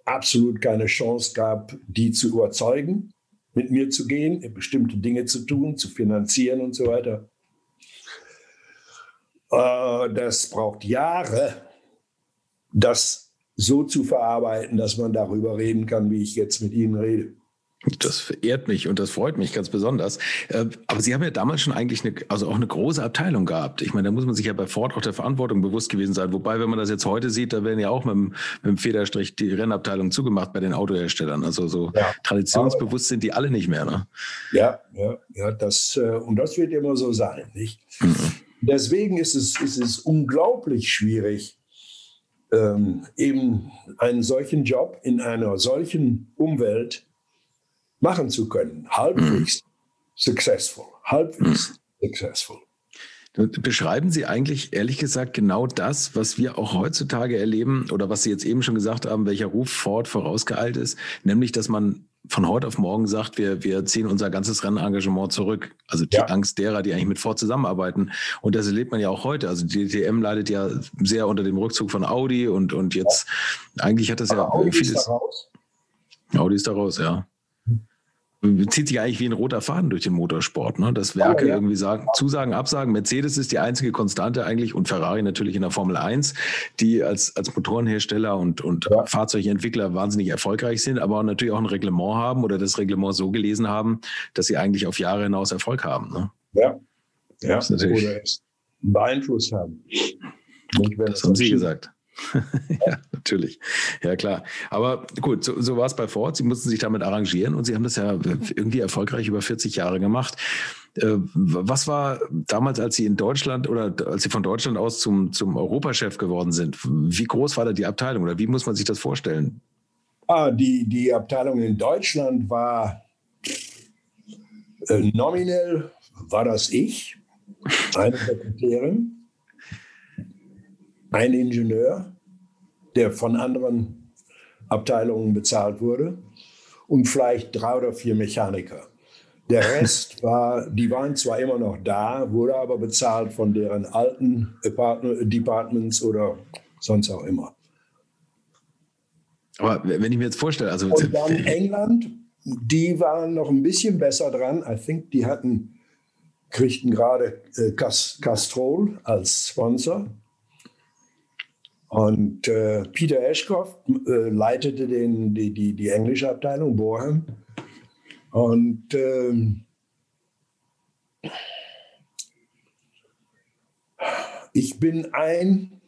absolut keine Chance gab, die zu überzeugen, mit mir zu gehen, bestimmte Dinge zu tun, zu finanzieren und so weiter. Äh, das braucht Jahre, das so zu verarbeiten, dass man darüber reden kann, wie ich jetzt mit Ihnen rede. Das ehrt mich und das freut mich ganz besonders. Äh, aber Sie haben ja damals schon eigentlich eine, also auch eine große Abteilung gehabt. Ich meine, da muss man sich ja bei Ford auch der Verantwortung bewusst gewesen sein. Wobei, wenn man das jetzt heute sieht, da werden ja auch mit dem, mit dem Federstrich die Rennabteilung zugemacht bei den Autoherstellern. Also so ja. traditionsbewusst sind die alle nicht mehr. Ne? Ja, ja, ja, das, äh, und das wird immer so sein, nicht? Mhm. Deswegen ist es, ist es unglaublich schwierig, ähm, eben einen solchen Job in einer solchen Umwelt machen zu können. Halbwegs mhm. successful, halbwegs mhm. successful. Beschreiben Sie eigentlich ehrlich gesagt genau das, was wir auch heutzutage erleben oder was Sie jetzt eben schon gesagt haben, welcher Ruf Ford vorausgeeilt ist, nämlich dass man von heute auf morgen sagt, wir, wir ziehen unser ganzes Rennengagement zurück. Also die ja. Angst derer, die eigentlich mit Ford zusammenarbeiten. Und das erlebt man ja auch heute. Also die DTM leidet ja sehr unter dem Rückzug von Audi und, und jetzt ja. eigentlich hat das Aber ja Audi vieles. Ist da raus. Audi ist da raus, ja zieht sich eigentlich wie ein roter Faden durch den Motorsport, ne? dass Werke oh, ja. irgendwie sagen, Zusagen, Absagen. Mercedes ist die einzige Konstante eigentlich und Ferrari natürlich in der Formel 1, die als, als Motorenhersteller und, und ja. Fahrzeugentwickler wahnsinnig erfolgreich sind, aber natürlich auch ein Reglement haben oder das Reglement so gelesen haben, dass sie eigentlich auf Jahre hinaus Erfolg haben. Ne? Ja, ja. Das natürlich oder es beeinflusst haben. das haben Sie gesagt. ja, natürlich. Ja, klar. Aber gut, so, so war es bei Ford. Sie mussten sich damit arrangieren und Sie haben das ja irgendwie erfolgreich über 40 Jahre gemacht. Äh, was war damals, als Sie in Deutschland oder als Sie von Deutschland aus zum, zum Europachef geworden sind? Wie groß war da die Abteilung oder wie muss man sich das vorstellen? Ah, die, die Abteilung in Deutschland war äh, nominell war das ich, eine Sekretärin ein Ingenieur, der von anderen Abteilungen bezahlt wurde und vielleicht drei oder vier Mechaniker. Der Rest war, die waren zwar immer noch da, wurde aber bezahlt von deren alten Departments oder sonst auch immer. Aber wenn ich mir jetzt vorstelle, also und dann England, die waren noch ein bisschen besser dran. I think die hatten kriegten gerade äh, Castrol als Sponsor und äh, Peter Ashcroft äh, leitete den, die, die, die, englische Abteilung, Borham. Und ähm, ich bin ein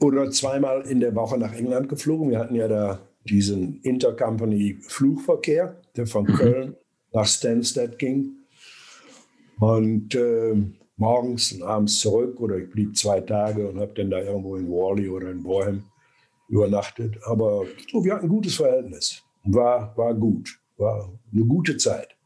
oder zweimal in der Woche nach England geflogen. Wir hatten ja da diesen Intercompany-Flugverkehr, der von mhm. Köln nach Stansted ging. Und äh, morgens und abends zurück oder ich blieb zwei Tage und habe dann da irgendwo in Wally oder in Borham übernachtet. Aber so, wir hatten ein gutes Verhältnis. War, war gut. War eine gute Zeit.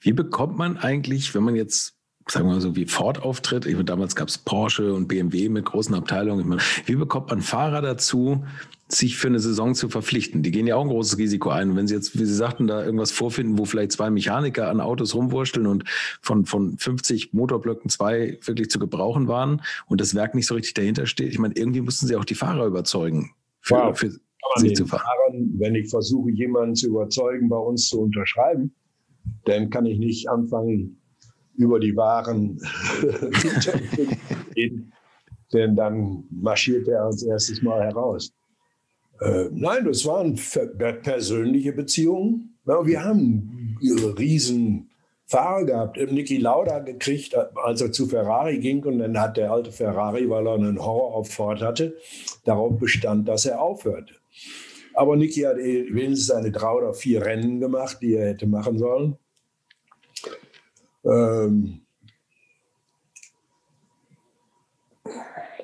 Wie bekommt man eigentlich, wenn man jetzt sagen wir mal so wie Ford auftritt, ich meine, damals gab es Porsche und BMW mit großen Abteilungen. Meine, wie bekommt man Fahrer dazu, sich für eine Saison zu verpflichten. Die gehen ja auch ein großes Risiko ein. Und wenn Sie jetzt, wie Sie sagten, da irgendwas vorfinden, wo vielleicht zwei Mechaniker an Autos rumwurschteln und von, von 50 Motorblöcken zwei wirklich zu gebrauchen waren und das Werk nicht so richtig dahinter steht, ich meine, irgendwie mussten Sie auch die Fahrer überzeugen, für, wow. für sich zu fahren. Fahrern, wenn ich versuche, jemanden zu überzeugen, bei uns zu unterschreiben, dann kann ich nicht anfangen, über die Waren reden, denn dann marschiert er als erstes Mal heraus. Äh, nein, das waren persönliche Beziehungen. Ja, wir haben riesen Fahrer gehabt. Niki Lauda gekriegt, als er zu Ferrari ging und dann hat der alte Ferrari, weil er einen Horror auf Ford hatte, darauf bestand, dass er aufhörte. Aber Niki hat eh wenigstens seine drei oder vier Rennen gemacht, die er hätte machen sollen. Ähm,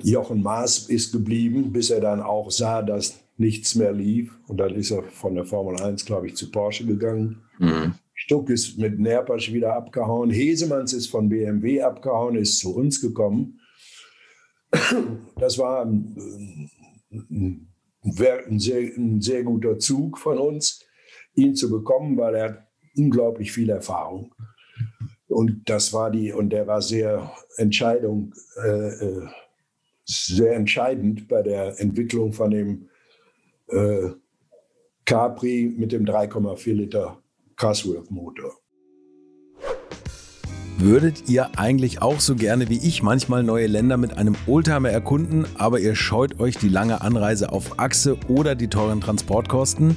Jochen Maas ist geblieben, bis er dann auch sah, dass nichts mehr lief. Und dann ist er von der Formel 1, glaube ich, zu Porsche gegangen. Mhm. Stuck ist mit Nerpasch wieder abgehauen. Hesemanns ist von BMW abgehauen, ist zu uns gekommen. Das war ein, ein, sehr, ein sehr guter Zug von uns. ihn zu bekommen, weil er hat unglaublich viel Erfahrung. Und das war die, und der war sehr Entscheidung, äh, äh sehr entscheidend bei der Entwicklung von dem äh, Capri mit dem 3,4 Liter Cosworth Motor. Würdet ihr eigentlich auch so gerne wie ich manchmal neue Länder mit einem Oldtimer erkunden, aber ihr scheut euch die lange Anreise auf Achse oder die teuren Transportkosten?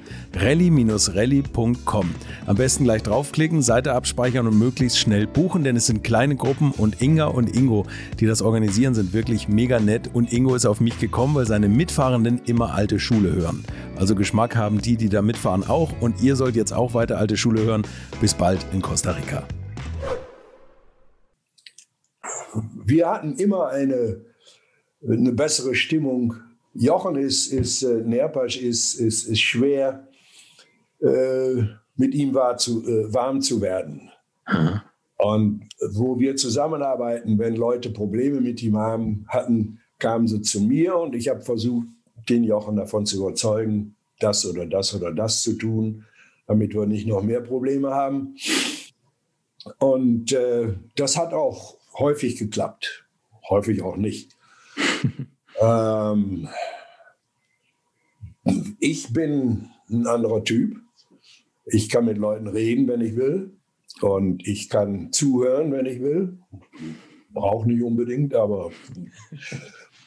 rally-rally.com. Am besten gleich draufklicken, Seite abspeichern und möglichst schnell buchen, denn es sind kleine Gruppen und Inga und Ingo, die das organisieren, sind wirklich mega nett und Ingo ist auf mich gekommen, weil seine Mitfahrenden immer alte Schule hören. Also Geschmack haben die, die da mitfahren auch und ihr sollt jetzt auch weiter alte Schule hören. Bis bald in Costa Rica. Wir hatten immer eine, eine bessere Stimmung Jochen ist, ist äh, Nerpasch ist, ist, ist schwer äh, mit ihm war zu, äh, warm zu werden. Mhm. Und wo wir zusammenarbeiten, wenn Leute Probleme mit ihm haben, hatten, kamen sie zu mir und ich habe versucht, den Jochen davon zu überzeugen, das oder das oder das zu tun, damit wir nicht noch mehr Probleme haben. Und äh, das hat auch häufig geklappt, häufig auch nicht. ähm, ich bin ein anderer Typ. Ich kann mit Leuten reden, wenn ich will. Und ich kann zuhören, wenn ich will. Brauche nicht unbedingt, aber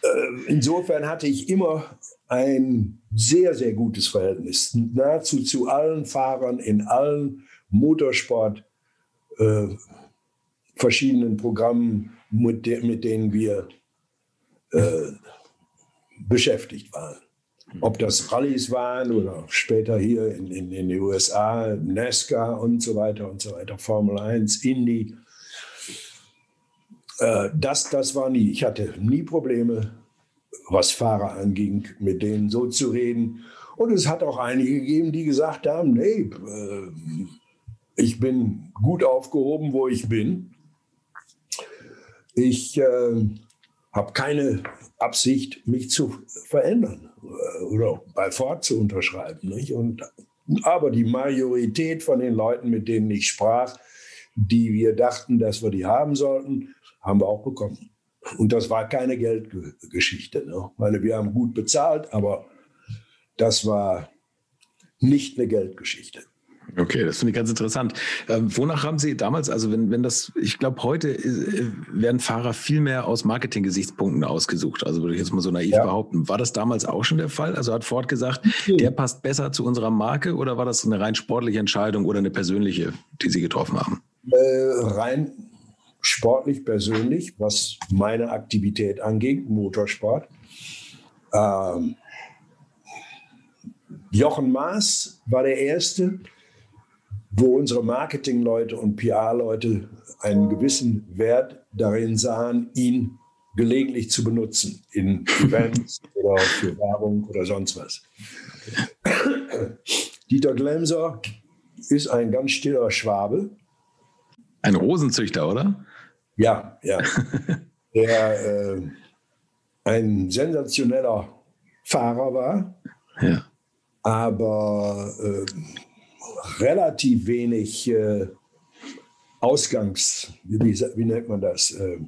äh, insofern hatte ich immer ein sehr, sehr gutes Verhältnis. Nahezu zu allen Fahrern in allen Motorsport äh, verschiedenen Programmen, mit, de mit denen wir äh, beschäftigt waren. Ob das Rallyes waren oder später hier in, in, in den USA, NASCAR und so weiter und so weiter, Formel 1, Indy. Äh, das, das war nie. Ich hatte nie Probleme, was Fahrer anging, mit denen so zu reden. Und es hat auch einige gegeben, die gesagt haben, nee, äh, ich bin gut aufgehoben, wo ich bin. Ich äh, habe keine Absicht, mich zu verändern. Äh, oder bei Ford zu unterschreiben. Nicht? Und, aber die Majorität von den Leuten, mit denen ich sprach, die wir dachten, dass wir die haben sollten, haben wir auch bekommen. Und das war keine Geldgeschichte. Ne? Ich meine, wir haben gut bezahlt, aber das war nicht eine Geldgeschichte. Okay, das finde ich ganz interessant. Ähm, wonach haben Sie damals, also wenn, wenn das, ich glaube, heute äh, werden Fahrer viel mehr aus Marketing-Gesichtspunkten ausgesucht. Also würde ich jetzt mal so naiv ja. behaupten. War das damals auch schon der Fall? Also hat Ford gesagt, mhm. der passt besser zu unserer Marke oder war das eine rein sportliche Entscheidung oder eine persönliche, die Sie getroffen haben? Äh, rein sportlich, persönlich, was meine Aktivität angeht, Motorsport. Ähm, Jochen Maas war der Erste, wo unsere Marketingleute und PR-Leute einen gewissen Wert darin sahen, ihn gelegentlich zu benutzen in Events oder für Werbung oder sonst was. Dieter Glemser ist ein ganz stiller Schwabe. Ein Rosenzüchter, oder? Ja, ja. Der äh, ein sensationeller Fahrer war, Ja. aber äh, relativ wenig äh, Ausgangs, wie, wie nennt man das? Äh,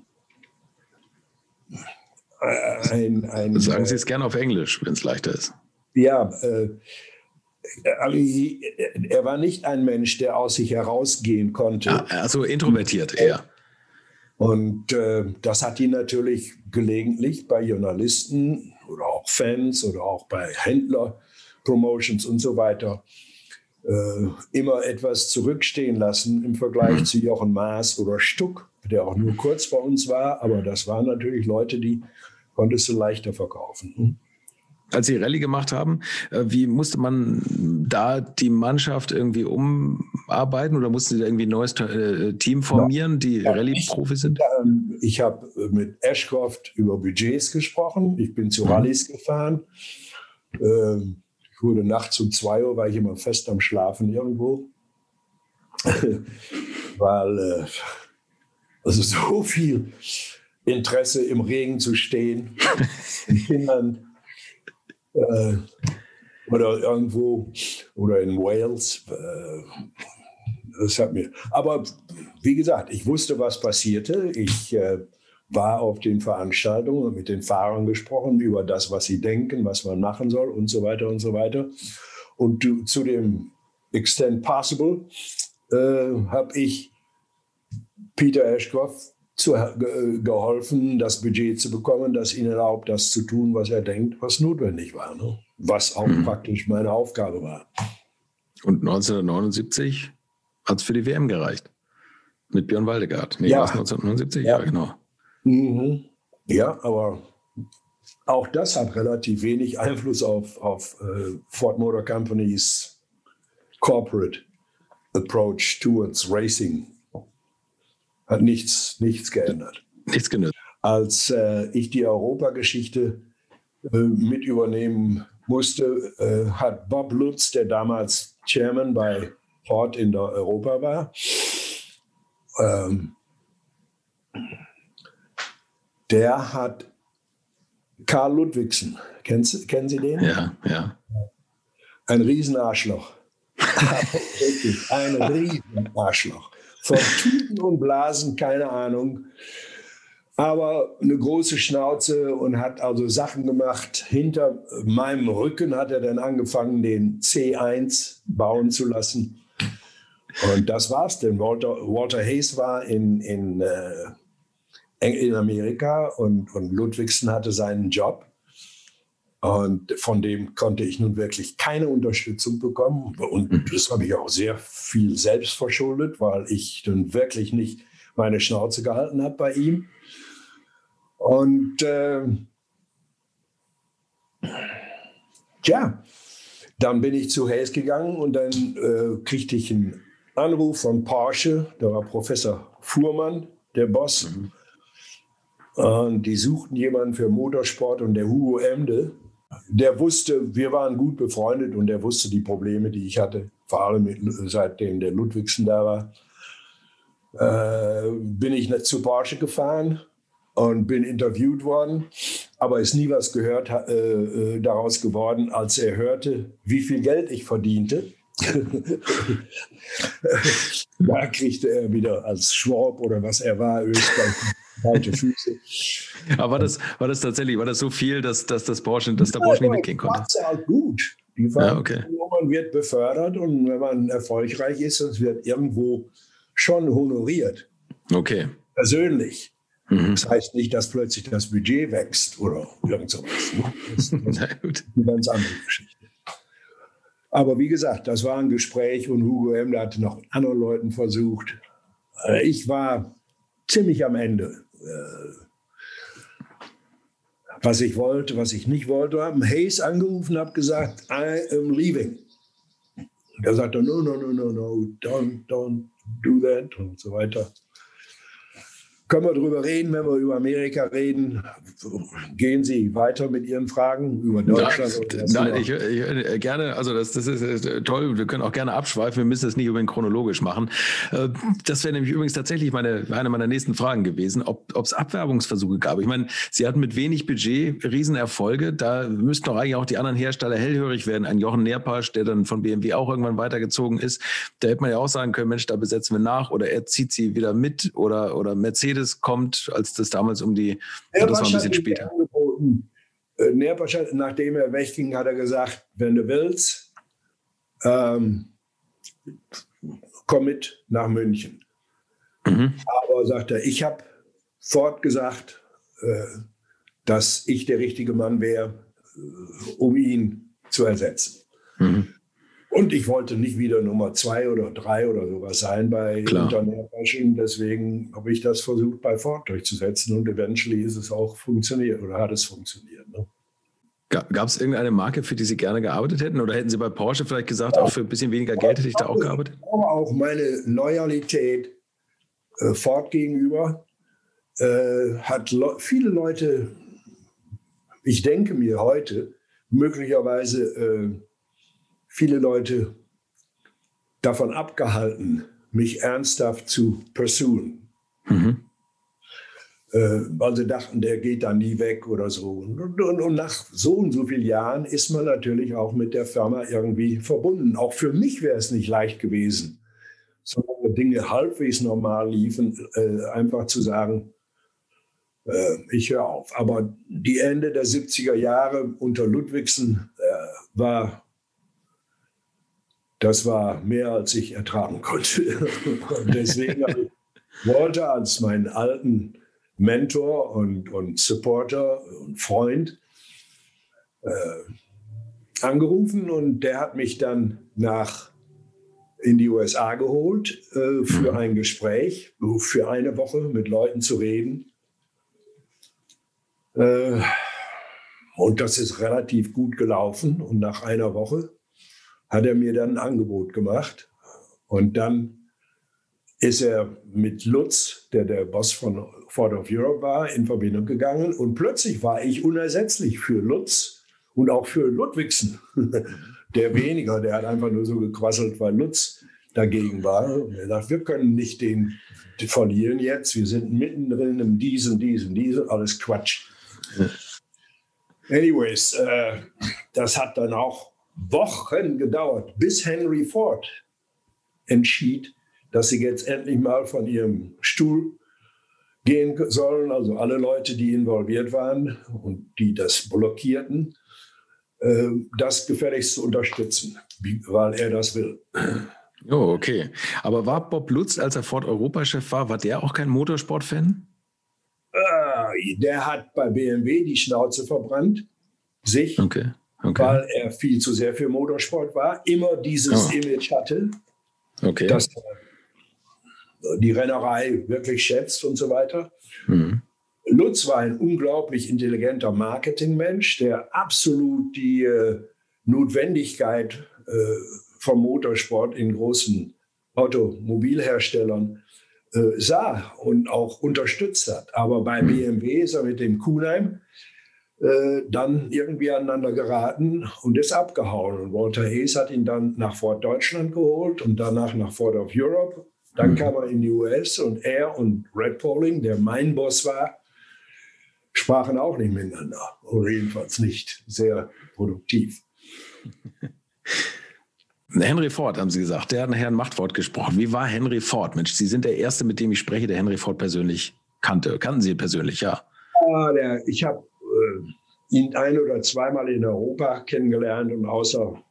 ein, ein, Sagen Sie äh, es gerne auf Englisch, wenn es leichter ist. Ja, äh, er war nicht ein Mensch, der aus sich herausgehen konnte. Ah, also introvertiert eher. Und äh, das hat ihn natürlich gelegentlich bei Journalisten oder auch Fans oder auch bei Händler-Promotions und so weiter äh, immer etwas zurückstehen lassen im Vergleich zu Jochen Maas oder Stuck, der auch nur kurz bei uns war. Aber das waren natürlich Leute, die konntest du leichter verkaufen. Als Sie Rallye gemacht haben, äh, wie musste man da die Mannschaft irgendwie umarbeiten oder mussten Sie irgendwie ein neues äh, Team formieren, die Ja, Rallye-Profis sind? Ähm, Ich habe mit Ashcroft über Budgets gesprochen. Ich bin zu Mhm. Rallyes gefahren. Ähm, Ich wurde nachts um zwei Uhr, war ich immer fest am Schlafen irgendwo. Weil äh, also so viel Interesse im Regen zu stehen, den Kindern äh, oder irgendwo oder in Wales. Äh, das hat mir. Aber wie gesagt, ich wusste, was passierte. Ich äh, war auf den Veranstaltungen und mit den Fahrern gesprochen über das, was sie denken, was man machen soll und so weiter und so weiter. Und zu dem Extent Possible äh, habe ich Peter Ashcroft zu, ge, geholfen, das Budget zu bekommen, das ihn erlaubt, das zu tun, was er denkt, was notwendig war. Ne? Was auch Mhm. praktisch meine Aufgabe war. Und 1979 hat es für die WM gereicht. Mit Björn Waldegard. Nee, Ja. war es 1979? Ja, Ja. genau. Mhm. Ja, aber auch das hat relativ wenig Einfluss auf, auf äh, Ford Motor Company's corporate approach towards racing. Hat nichts, nichts geändert. Nichts genützt. Als äh, ich die Europageschichte äh, mit übernehmen musste, äh, hat Bob Lutz, der damals Chairman bei Ford in der Europa war, ähm, der hat Karl Ludwigsen, kennen Sie, kennen Sie den? Ja, ja. Ein Riesenarschloch. Wirklich, ein Riesenarschloch. Von Tuten und Blasen, keine Ahnung. Aber eine große Schnauze und hat also Sachen gemacht. Hinter meinem Rücken hat er dann angefangen, den C1 bauen zu lassen. Und das war's denn. Walter, Walter Hayes war in, in, äh, in Amerika und, und Ludwigsen hatte seinen Job. Und von dem konnte ich nun wirklich keine Unterstützung bekommen. Und das habe ich auch sehr viel selbst verschuldet, weil ich dann wirklich nicht meine Schnauze gehalten habe bei ihm. Und äh, ja, dann bin ich zu Hayes gegangen und dann äh, kriegte ich einen Anruf von Porsche, da war Professor Fuhrmann, der Boss. Und die suchten jemanden für Motorsport und der Hugo Emde, der wusste, wir waren gut befreundet und der wusste die Probleme, die ich hatte, vor allem seitdem der Ludwigsen da war. Äh, bin ich zu Porsche gefahren und bin interviewt worden, aber ist nie was gehört äh, äh, daraus geworden, als er hörte, wie viel Geld ich verdiente. da kriegte er wieder als Schwab oder was er war, Österreich, kalte Füße. Aber war das, war das tatsächlich, war das so viel, dass, dass das Porsche, dass der Porsche nicht mitgehen konnte? Das halt gut. Die Ja, okay. man wird befördert und wenn man erfolgreich ist, das wird irgendwo schon honoriert, Okay. persönlich. Mhm. Das heißt nicht, dass plötzlich das Budget wächst oder irgend sowas. ne? Das, das ist eine ganz andere Geschichte. Aber wie gesagt, das war ein Gespräch und Hugo Emler hatte noch mit anderen Leuten versucht. Äh, Ich war ziemlich am Ende. Äh, Was ich wollte, was ich nicht wollte, haben Hayes angerufen, habe gesagt, I am leaving. Der sagte, no, no, no, no, no, don't, don't do that und so weiter. Können wir darüber reden, wenn wir über Amerika reden? Gehen Sie weiter mit Ihren Fragen über Deutschland? Nein, nein ich, ich, gerne, also das, das ist toll. Wir können auch gerne abschweifen. Wir müssen das nicht unbedingt chronologisch machen. Äh, das wäre nämlich übrigens tatsächlich meine, eine meiner nächsten Fragen gewesen, ob es Abwerbungsversuche gab. Ich meine, Sie hatten mit wenig Budget Riesenerfolge. Da müssten doch eigentlich auch die anderen Hersteller hellhörig werden. Ein Jochen Nerpasch, der dann von BMW auch irgendwann weitergezogen ist, da hätte man ja auch sagen können, Mensch, da besetzen wir nach oder er zieht sie wieder mit oder, oder Mercedes Mercedes kommt, als das damals um die, ja, das war ein bisschen später. Äh, Nerpasch, nachdem er wegging, hat er gesagt, wenn du willst, ähm, komm mit nach München. Mhm. Aber sagt er, ich habe fortgesagt, äh, dass ich der richtige Mann wäre, äh, um ihn zu ersetzen. Mhm. Und ich wollte nicht wieder Nummer zwei oder drei oder sowas sein bei Unternehmermaschinen. Deswegen habe ich das versucht, bei Ford durchzusetzen. Und eventually ist es auch funktioniert oder hat es funktioniert. Ne? Gab es irgendeine Marke, für die Sie gerne gearbeitet hätten? Oder hätten Sie bei Porsche vielleicht gesagt, ja. auch für ein bisschen weniger Geld hätte ich da auch gearbeitet? Aber auch meine Loyalität äh, Ford gegenüber äh, hat le viele Leute, ich denke mir heute, möglicherweise äh, viele Leute davon abgehalten, mich ernsthaft zu pursuen. Mhm. Äh, weil sie dachten, der geht dann nie weg oder so. Und, und, und, nach so und so vielen Jahren ist man natürlich auch mit der Firma irgendwie verbunden. Auch für mich wäre es nicht leicht gewesen, solange Dinge halbwegs normal liefen, äh, einfach zu sagen, äh, ich höre auf. Aber die Ende der 70er Jahre unter Ludwigsen äh, war das war mehr, als ich ertragen konnte. Und deswegen habe ich Walter als meinen alten Mentor und, und Supporter und Freund äh, angerufen und der hat mich dann nach in die USA geholt äh, für mhm. ein Gespräch, für eine Woche mit Leuten zu reden. Äh, und das ist relativ gut gelaufen. Und nach einer Woche hat er mir dann ein Angebot gemacht. Und dann ist er mit Lutz, der der Boss von Ford of Europe war, in Verbindung gegangen. Und plötzlich war ich unersetzlich für Lutz und auch für Ludwigsen. Der weniger, der hat einfach nur so gequasselt, weil Lutz dagegen war. Und er sagt, wir können nicht den verlieren jetzt. Wir sind mittendrin im Diesen, Diesen, Diesen. Alles Quatsch. Anyways, äh, das hat dann auch Wochen gedauert, bis Henry Ford entschied, dass sie jetzt endlich mal von ihrem Stuhl gehen sollen, also alle Leute, die involviert waren und die das blockierten, äh, das gefälligst zu unterstützen, weil er das will. Oh, okay. Aber war Bob Lutz, als er Ford Europachef war, war der auch kein Motorsport-Fan? Äh, der hat bei BMW die Schnauze verbrannt, sich. Okay okay. weil er viel zu sehr für Motorsport war, immer dieses oh. Image hatte, okay. dass er die Rennerei wirklich schätzt und so weiter. Mhm. Lutz war ein unglaublich intelligenter Marketingmensch, der absolut die äh, Notwendigkeit äh, vom Motorsport in großen Automobilherstellern äh, sah und auch unterstützt hat. Aber bei mhm. BMW ist er mit dem Kuhnheim äh, dann irgendwie aneinander geraten und ist abgehauen. Und Walter Hayes hat ihn dann nach Ford Deutschland geholt und danach nach Ford of Europe. Dann mhm. kam er in die US und er und Red Poling, der mein Boss war, sprachen auch nicht miteinander. Oder jedenfalls nicht sehr produktiv. Henry Ford, haben Sie gesagt, der hat Herrn Machtwort gesprochen. Wie war Henry Ford? Mensch, Sie sind der Erste, mit dem ich spreche, der Henry Ford persönlich kannte. Kannten Sie persönlich, ja? ja der, ich habe ihn ein oder zweimal in Europa kennengelernt und außer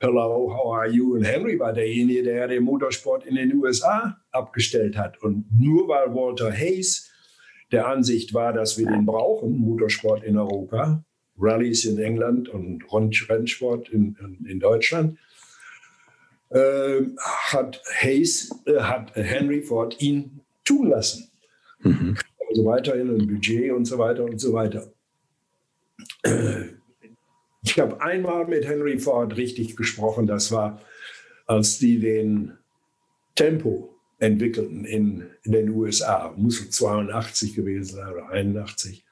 Hello, how are you? Und Henry war derjenige, der den Motorsport in den USA abgestellt hat. Und nur weil Walter Hayes der Ansicht war, dass wir den brauchen, Motorsport in Europa, Rallyes in England und Rennsport in, in, in Deutschland, äh, hat Hayes, äh, hat Henry Ford ihn tun lassen. Mhm also weiterhin ein Budget und so weiter und so weiter. Ich habe einmal mit Henry Ford richtig gesprochen, das war, als die den Tempo entwickelten in, in den USA. Muss 82 gewesen sein oder 81.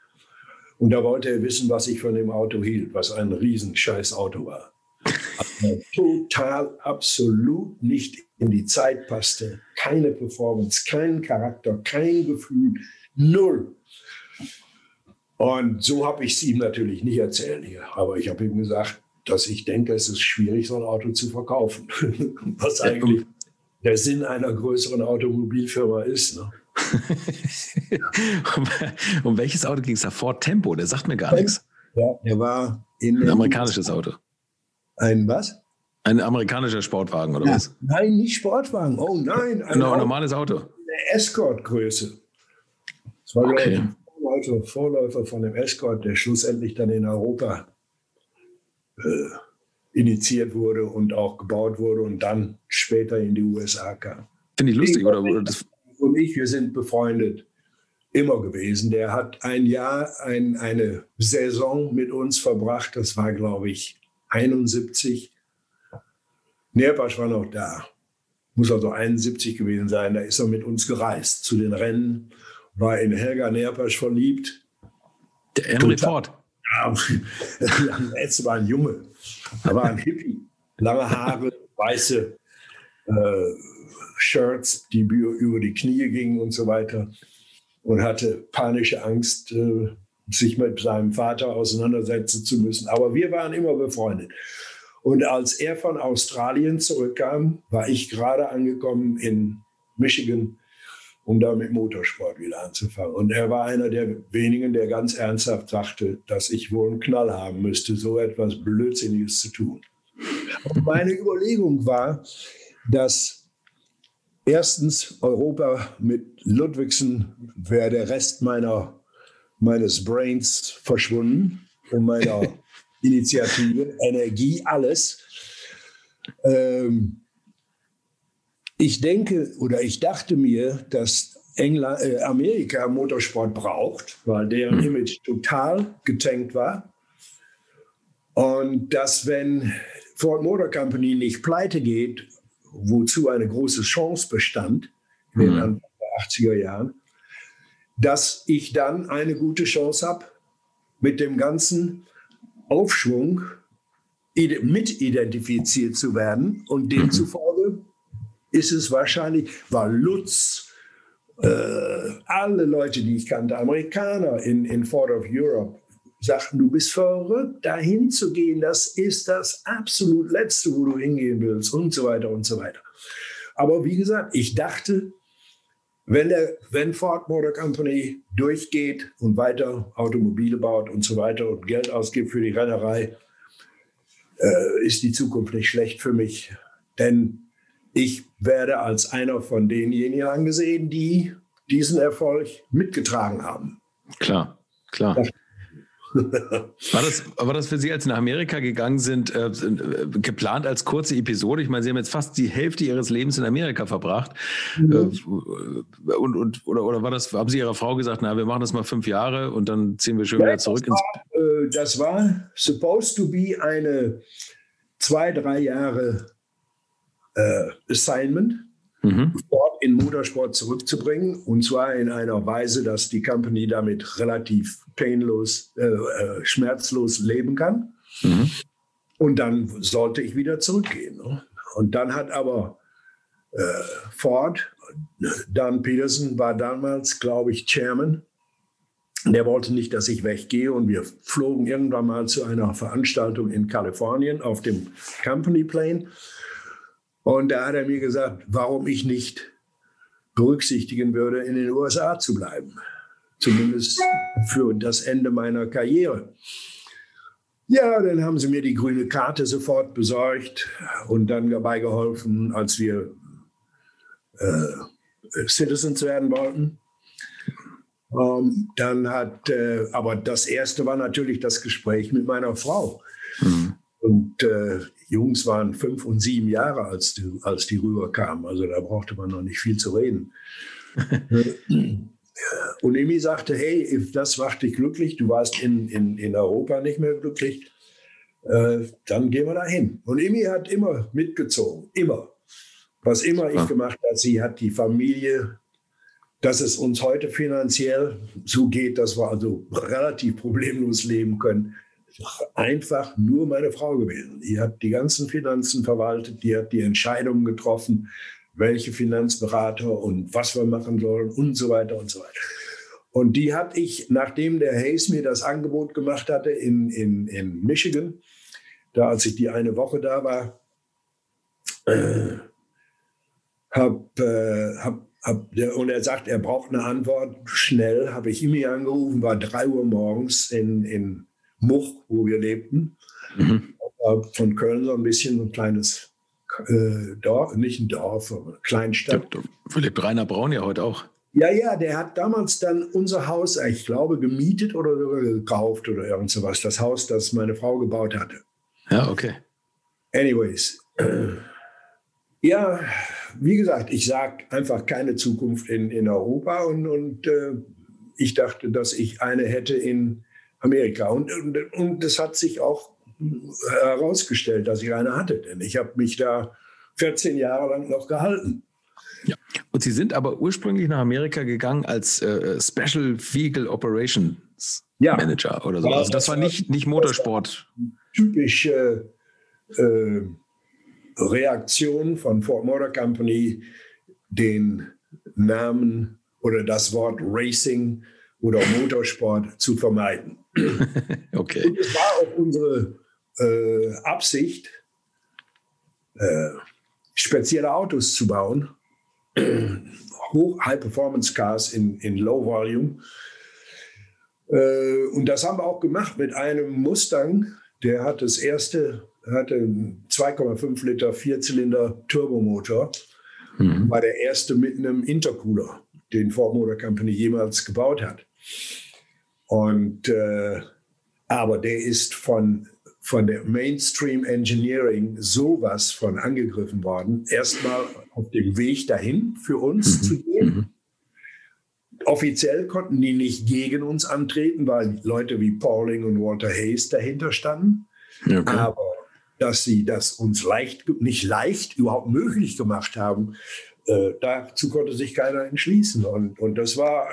Und da wollte er wissen, was ich von dem Auto hielt, was ein riesen scheiß Auto war. Also total, absolut nicht in die Zeit passte. Keine Performance, kein Charakter, kein Gefühl, null. Und so habe ich es ihm natürlich nicht erzählt hier. Aber ich habe ihm gesagt, dass ich denke, es ist schwierig, so ein Auto zu verkaufen. Was eigentlich der Sinn einer größeren Automobilfirma ist. Ne? um, um, welches Auto ging es da? Ford Tempo, der sagt mir gar nichts. Ja, der war in. Ein amerikanisches Auto. Ein was? Ein amerikanischer Sportwagen oder ja, was? Nein, nicht Sportwagen. Oh nein. Ein genau, normales Auto. Eine Escort-Größe. Das war, okay. Ein Vorläufer, von dem Escort, der schlussendlich dann in Europa äh, initiiert wurde und auch gebaut wurde und dann später in die USA kam. Finde ich lustig, oder? Und ich, wir sind befreundet immer gewesen. Der hat ein Jahr, ein, eine Saison mit uns verbracht. Das war, glaube ich, 71. Nerpasch war noch da. Muss also 71 gewesen sein. Da ist er mit uns gereist zu den Rennen. War in Helga Nerpasch verliebt. Der Henry Ford. Ja, jetzt war ein Junge. Er war ein Hippie. Lange Haare, weiße äh, Shirts, die über die Knie gingen und so weiter. Und hatte panische Angst, äh, sich mit seinem Vater auseinandersetzen zu müssen. Aber wir waren immer befreundet. Und als er von Australien zurückkam, war ich gerade angekommen in Michigan, um da mit Motorsport wieder anzufangen. Und er war einer der wenigen, der ganz ernsthaft sagte, dass ich wohl einen Knall haben müsste, so etwas Blödsinniges zu tun. Und meine Überlegung war, dass Erstens, Europa mit Ludwigsen wäre der Rest meiner, meines Brains verschwunden und meiner Initiative, Energie, alles. Ähm, ich denke oder ich dachte mir, dass England, äh, Amerika Motorsport braucht, weil deren mhm. Image total getankt war. Und dass wenn Ford Motor Company nicht pleite geht wozu eine große Chance bestand in den mhm. 80er Jahren, dass ich dann eine gute Chance habe, mit dem ganzen Aufschwung mitidentifiziert zu werden. Und demzufolge ist es wahrscheinlich, war Lutz, äh, alle Leute, die ich kannte, Amerikaner in, in Ford of Europe, sagten, du bist verrückt, dahin zu gehen, das ist das absolut Letzte, wo du hingehen willst und so weiter und so weiter. Aber wie gesagt, ich dachte, wenn, der, wenn Ford Motor Company durchgeht und weiter Automobile baut und so weiter und Geld ausgibt für die Rennerei, äh, ist die Zukunft nicht schlecht für mich. Denn ich werde als einer von denjenigen angesehen, die diesen Erfolg mitgetragen haben. Klar, klar. Das war, das, war das für Sie, als Sie nach Amerika gegangen sind, äh, äh, geplant als kurze Episode? Ich meine, Sie haben jetzt fast die Hälfte Ihres Lebens in Amerika verbracht. Mhm. Äh, und, und, oder, oder war das, haben Sie Ihrer Frau gesagt, na, wir machen das mal fünf Jahre und dann ziehen wir schön ja, wieder zurück das war, ins. Äh, das war supposed to be eine zwei, drei Jahre Assignment mhm. Sport in Motorsport zurückzubringen. Und zwar in einer Weise, dass die Company damit relativ painlos, äh, äh, schmerzlos leben kann. Mhm. Und dann sollte ich wieder zurückgehen. Ne? Und dann hat aber äh, Ford, Dan Peterson war damals, glaube ich, Chairman. Der wollte nicht, dass ich weggehe. Und wir flogen irgendwann mal zu einer Veranstaltung in Kalifornien auf dem Company Plane. Und da hat er mir gesagt, warum ich nicht berücksichtigen würde, in den USA zu bleiben. Zumindest für das Ende meiner Karriere. Ja, dann haben sie mir die grüne Karte sofort besorgt und dann dabei geholfen, als wir äh, Citizens werden wollten. Ähm, dann hat, äh, aber das erste war natürlich das Gespräch mit meiner Frau. Mhm. Und äh, Jungs waren fünf und sieben Jahre, als die, als die rüberkamen. Also da brauchte man noch nicht viel zu reden. und Emi sagte, hey, das macht dich glücklich, du warst in, in, in Europa nicht mehr glücklich, äh, dann gehen wir da hin. Und Emi hat immer mitgezogen, immer. Was immer ich gemacht habe, sie hat die Familie, dass es uns heute finanziell so geht, dass wir also relativ problemlos leben können. Einfach nur meine Frau gewesen. Die hat die ganzen Finanzen verwaltet, die hat die Entscheidungen getroffen, welche Finanzberater und was wir machen sollen und so weiter und so weiter. Und die hatte ich, nachdem der Hayes mir das Angebot gemacht hatte in, in, in Michigan, da als ich die eine Woche da war, äh, hab, äh, hab, hab und er sagt, er braucht eine Antwort schnell, habe ich ihm angerufen, war drei Uhr morgens in, in Much, wo wir lebten. Mhm. Von Köln so ein bisschen ein kleines äh, Dorf, nicht ein Dorf, aber eine Kleinstadt. Da lebt Rainer Braun ja heute auch. Ja, ja, der hat damals dann unser Haus, ich glaube, gemietet oder gekauft oder irgend sowas. Das Haus, das meine Frau gebaut hatte. Ja, okay. Anyways. Ja, wie gesagt, ich sage einfach keine Zukunft in, in Europa und, und äh, ich dachte, dass ich eine hätte in Amerika. Und, und, und das hat sich auch herausgestellt, dass ich eine hatte, denn ich habe mich da 14 Jahre lang noch gehalten. Ja. Und Sie sind aber ursprünglich nach Amerika gegangen als äh, Special Vehicle Operations ja. Manager oder so. Also das, das war nicht, nicht Motorsport. Typisch äh, äh, Reaktion von Ford Motor Company, den Namen oder das Wort Racing oder Motorsport zu vermeiden. okay. Und es war auch unsere äh, Absicht, äh, spezielle Autos zu bauen, hoch High-Performance-Cars in, in Low Volume. Äh, und das haben wir auch gemacht mit einem Mustang, der hat das erste, hatte 2,5 Liter Vierzylinder Turbomotor, mhm. war der erste mit einem Intercooler, den Ford Motor Company jemals gebaut hat. Und äh, aber der ist von von der Mainstream Engineering sowas von angegriffen worden. Erstmal auf dem Weg dahin für uns mhm. zu gehen. Mhm. Offiziell konnten die nicht gegen uns antreten, weil Leute wie Pauling und Walter Hayes dahinter standen. Okay. Aber dass sie das uns leicht, nicht leicht, überhaupt möglich gemacht haben, äh, dazu konnte sich keiner entschließen. Und, und das war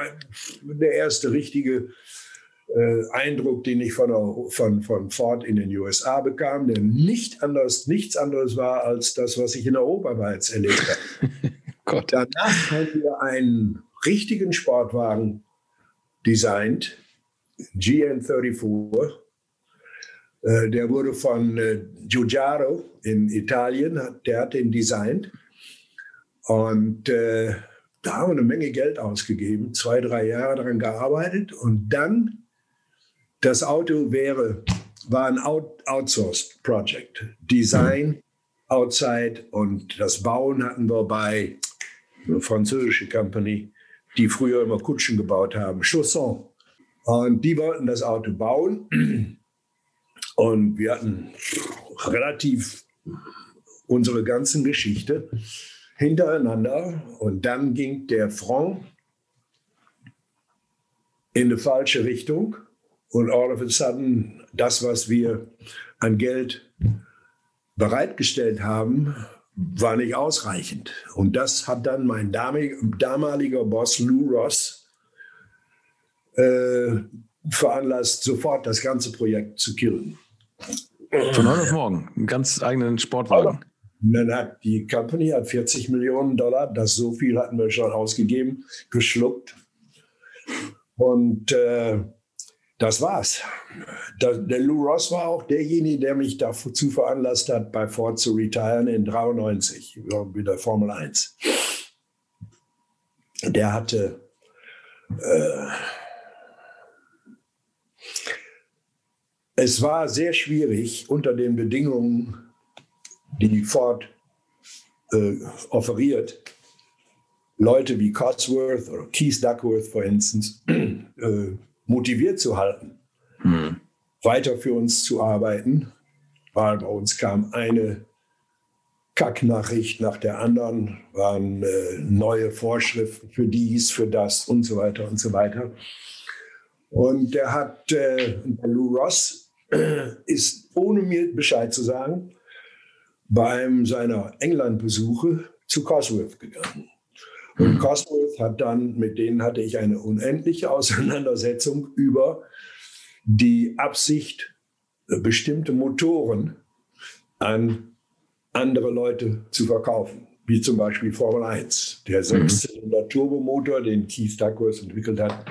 der erste richtige äh, Eindruck, den ich von, von, von Ford in den USA bekam, der nicht anders, nichts anderes war als das, was ich in Europa bereits erlebt habe. Gott. Danach haben wir einen richtigen Sportwagen designt, GN34. Äh, der wurde von äh, Giugiaro in Italien, der hat den designt. Und äh, da haben wir eine Menge Geld ausgegeben, zwei, drei Jahre daran gearbeitet. Und dann das Auto wäre, war ein Out Outsourced Project. Design, Outside und das Bauen hatten wir bei einer französischen Company, die früher immer Kutschen gebaut haben, Chausson. Und die wollten das Auto bauen. Und wir hatten relativ unsere ganzen Geschichte hintereinander. Und dann ging der Front in eine falsche Richtung. Und all of a sudden, das, was wir an Geld bereitgestellt haben, war nicht ausreichend. Und das hat dann mein damaliger Boss Lou Ross äh, veranlasst, sofort das ganze Projekt zu killen. Von heute auf morgen, einen ganz eigenen Sportwagen. dann hat die Company hat 40 Millionen Dollar, das so viel hatten wir schon ausgegeben, geschluckt. Und äh, das war's. Der, der Lou Ross war auch derjenige, der mich dazu veranlasst hat, bei Ford zu retiren in 93, wieder Formel 1. Der hatte äh, es war sehr schwierig unter den Bedingungen, die Ford äh, offeriert, Leute wie Cotsworth oder Keith Duckworth, for instance, äh, motiviert zu halten, mhm. weiter für uns zu arbeiten, weil bei uns kam eine Kacknachricht nach der anderen, waren äh, neue Vorschriften für dies, für das und so weiter und so weiter. Und der hat, äh, Lou Ross äh, ist, ohne mir Bescheid zu sagen, bei einem seiner England-Besuche zu Cosworth gegangen. Und Cosworth hat dann, mit denen hatte ich eine unendliche Auseinandersetzung über die Absicht, bestimmte Motoren an andere Leute zu verkaufen, wie zum Beispiel Formel 1. Der mhm. Sechszylinder Turbomotor, den Keith Duckworth entwickelt hat.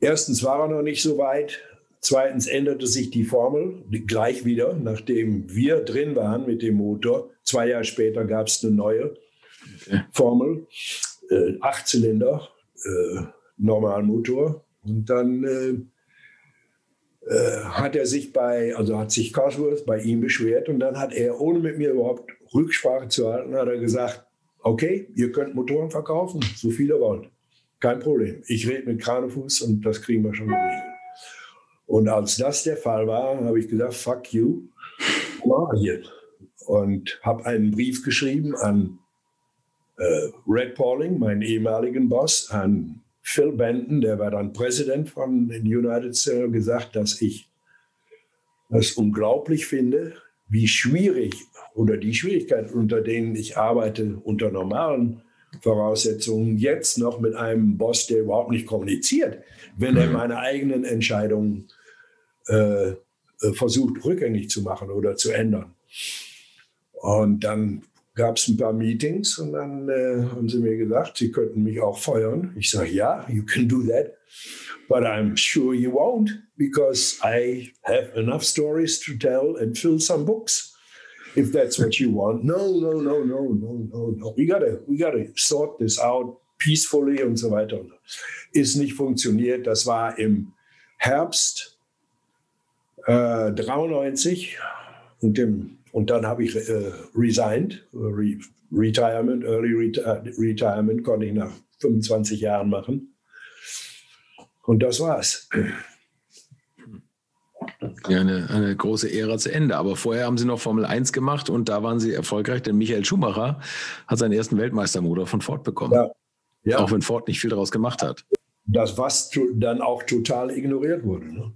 Erstens war er noch nicht so weit. Zweitens änderte sich die Formel gleich wieder, nachdem wir drin waren mit dem Motor. Zwei Jahre später gab es eine neue Formel, äh, Achtzylinder, äh, Normalmotor. Und dann äh, äh, hat er sich bei, also hat sich Cosworth bei ihm beschwert und dann hat er, ohne mit mir überhaupt Rücksprache zu halten, hat er gesagt, okay, ihr könnt Motoren verkaufen, so viele wollt. Kein Problem. Ich rede mit Kranefuß und das kriegen wir schon geregelt. Und als das der Fall war, habe ich gesagt, fuck you, mal hier. Und habe einen Brief geschrieben an Red Pauling, meinen ehemaligen Boss, an Phil Benton, der war dann Präsident von den United States, gesagt, dass ich es unglaublich finde, wie schwierig oder die Schwierigkeiten, unter denen ich arbeite, unter normalen Voraussetzungen, jetzt noch mit einem Boss, der überhaupt nicht kommuniziert, wenn er mhm. meine eigenen Entscheidungen äh, äh, versucht rückgängig zu machen oder zu ändern. Und dann gab es ein paar Meetings und dann äh, haben sie mir gesagt, sie könnten mich auch feuern. Ich sage, ja, you can do that, but I'm sure you won't because I have enough stories to tell and fill some books. If that's what you want. No, no, no, no, no, no, no. We gotta, we gotta sort this out peacefully und so weiter. Ist nicht funktioniert. Das war im Herbst äh, 93 und im und dann habe ich äh, resigned, Re Retirement, Early Reti Retirement konnte ich nach 25 Jahren machen. Und das war's. Ja, eine, eine, große Ära zu Ende. Aber vorher haben Sie noch Formel 1 gemacht und da waren Sie erfolgreich, denn Michael Schumacher hat seinen ersten Weltmeistermotor von Ford bekommen. Ja. Ja. Auch wenn Ford nicht viel daraus gemacht hat. Das, was dann auch total ignoriert wurde. Ne?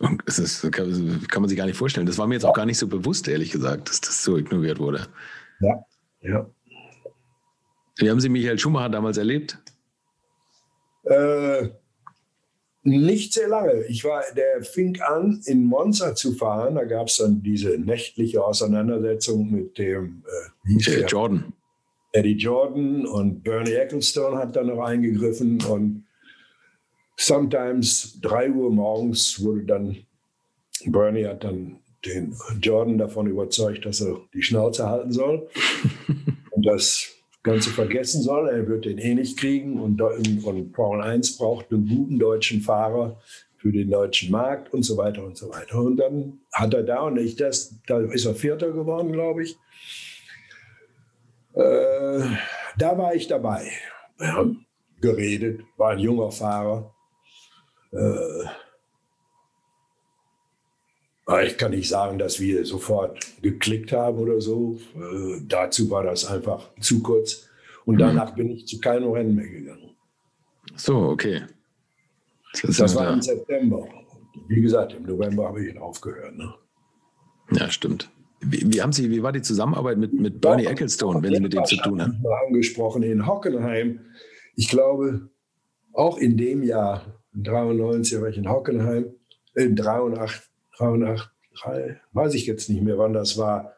Und das ist, kann, kann, man sich gar nicht vorstellen. Das war mir jetzt auch gar nicht so bewusst, ehrlich gesagt, dass das so ignoriert wurde. Ja, ja. Wie haben Sie Michael Schumacher damals erlebt? Äh, nicht sehr lange. Ich war, der fing an, in Monza zu fahren. Da gab es dann diese nächtliche Auseinandersetzung mit dem äh, Jordan. Eddie Jordan und Bernie Ecclestone hat dann noch eingegriffen und sometimes 3 Uhr morgens wurde dann, Bernie hat dann den Jordan davon überzeugt, dass er die Schnauze halten soll und das Ganze vergessen soll. Er wird den eh nicht kriegen und, und Formel 1 braucht einen guten deutschen Fahrer für den deutschen Markt und so weiter und so weiter. Und dann hat er da und ich das, da ist er Vierter geworden, glaube ich. Äh, da war ich dabei. Wir haben geredet, war ein junger Fahrer. Äh, ich kann nicht sagen, dass wir sofort geklickt haben oder so. Äh, dazu war das einfach zu kurz. Und danach mhm. bin ich zu keinem Rennen mehr gegangen. So, okay. Das, das war da. im September. Wie gesagt, im November habe ich aufgehört. Ne? Ja, stimmt. Wie, wie, haben Sie, wie war die Zusammenarbeit mit, mit Bernie Ecclestone, wenn Sie mit dem zu tun haben? angesprochen in Hockenheim. Ich glaube, auch in dem Jahr 93 war ich in Hockenheim, in 83, 83 3, weiß ich jetzt nicht mehr, wann das war,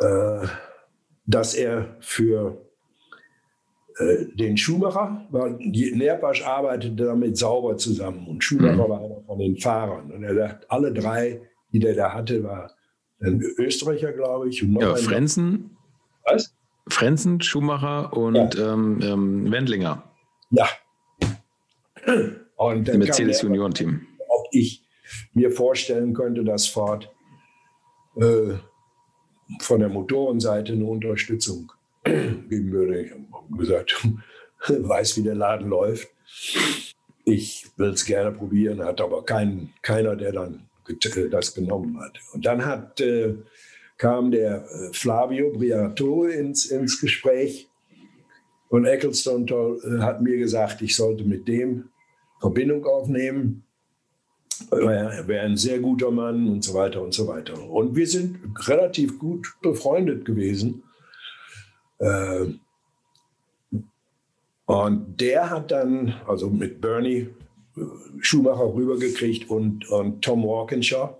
äh, dass er für äh, den Schumacher, weil die Nerpasch arbeitete damit sauber zusammen und Schumacher mhm. war einer von den Fahrern. Und er sagt, alle drei, die der da hatte, war ein Österreicher, glaube ich. Und noch ja, Frenzen. Was? Frenzen, Schumacher und ja. ähm, ähm, Wendlinger. Ja, und dann Mercedes Junioren-Team. Ob ich mir vorstellen könnte, dass Ford äh, von der Motorenseite eine Unterstützung geben würde. Ich habe gesagt, weiß, wie der Laden läuft. Ich will es gerne probieren, hat aber kein, keiner, der dann äh, das genommen hat. Und dann hat, äh, kam der äh, Flavio Briatore ins, ins Gespräch und Ecclestone äh, hat mir gesagt, ich sollte mit dem Verbindung aufnehmen. Er wäre ein sehr guter Mann und so weiter und so weiter. Und wir sind relativ gut befreundet gewesen. Äh, und der hat dann, also mit Bernie äh, Schumacher rübergekriegt und, und Tom Walkinshaw.